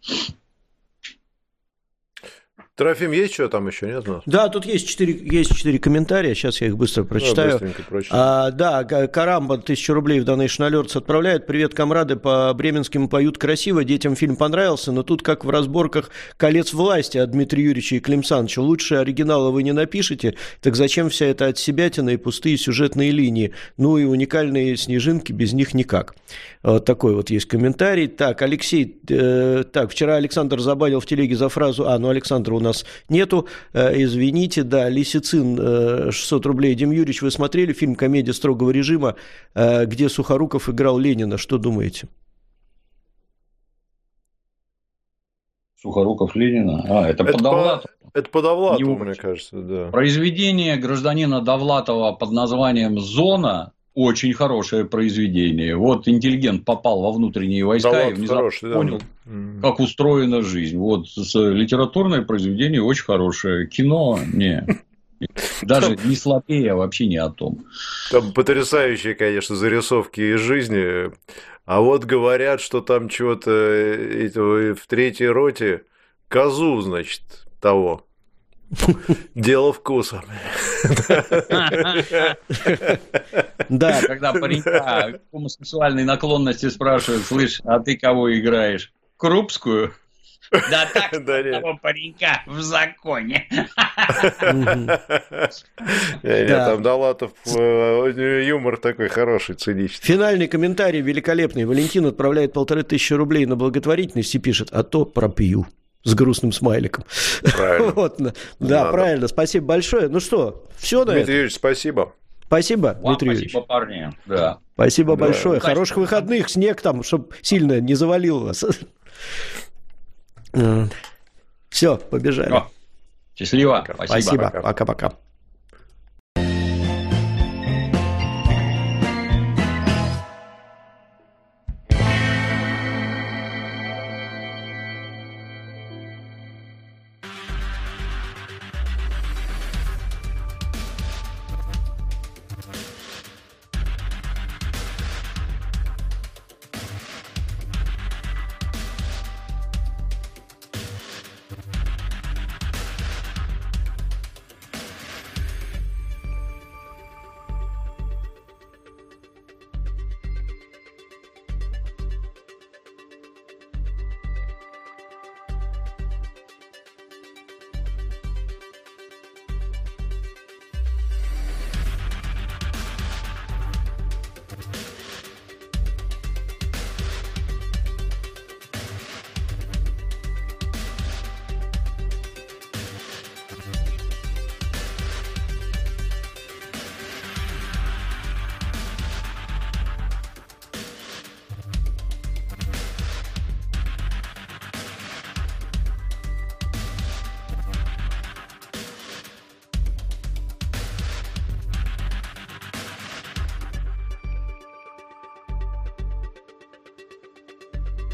Трофим, есть что там еще, нет? Да, тут есть четыре, есть четыре комментария, сейчас я их быстро прочитаю. Да, а, да, Карамба, тысячу рублей в Donation Alerts отправляет. Привет, комрады, по Бременским поют красиво, детям фильм понравился, но тут, как в разборках «Колец власти» от Дмитрия Юрьевича и Клим Саныча, лучше оригинала вы не напишете, так зачем вся эта отсебятина и пустые сюжетные линии? Ну и уникальные снежинки, без них никак. Вот такой вот есть комментарий. Так, Алексей, э, так, вчера Александр забанил в телеге за фразу, а, ну Александра у нас нету, э, извините, да, Лисицин, э, 600 рублей. Дим Юрьевич, вы смотрели фильм «Комедия строгого режима», э, где Сухоруков играл Ленина, что думаете? Сухоруков Ленина. А, это, это по Довлатову. Это по Довлатову, мне кажется, да. Произведение гражданина Довлатова под названием «Зона» очень хорошее произведение. Вот интеллигент попал во внутренние войска да, и внезапно хороший, понял, да. как устроена жизнь. Вот литературное произведение очень хорошее. Кино не. Даже там, не слабее, а вообще не о том. Там потрясающие, конечно, зарисовки из жизни. А вот говорят, что там чего-то в третьей роте козу, значит, того Дело вкуса. Да, когда паренька гомосексуальной наклонности спрашивают, слышь, а ты кого играешь? Крупскую? Да так, того паренька в законе. Там Далатов э, юмор такой хороший, циничный. Финальный комментарий великолепный. Валентин отправляет полторы тысячи рублей на благотворительность и пишет, а то пропью с грустным смайликом. Правильно. [LAUGHS] вот, да, Надо. правильно. Спасибо большое. Ну что, все на Дмитрий Юрьевич, спасибо. Спасибо, Вам Дмитрий Юрьевич. Спасибо, парни. Да. Спасибо да. большое. Удачи. Хороших выходных, снег там, чтобы сильно не завалил вас. [LAUGHS] Все, побежали. Счастливо. Спасибо. Пока-пока.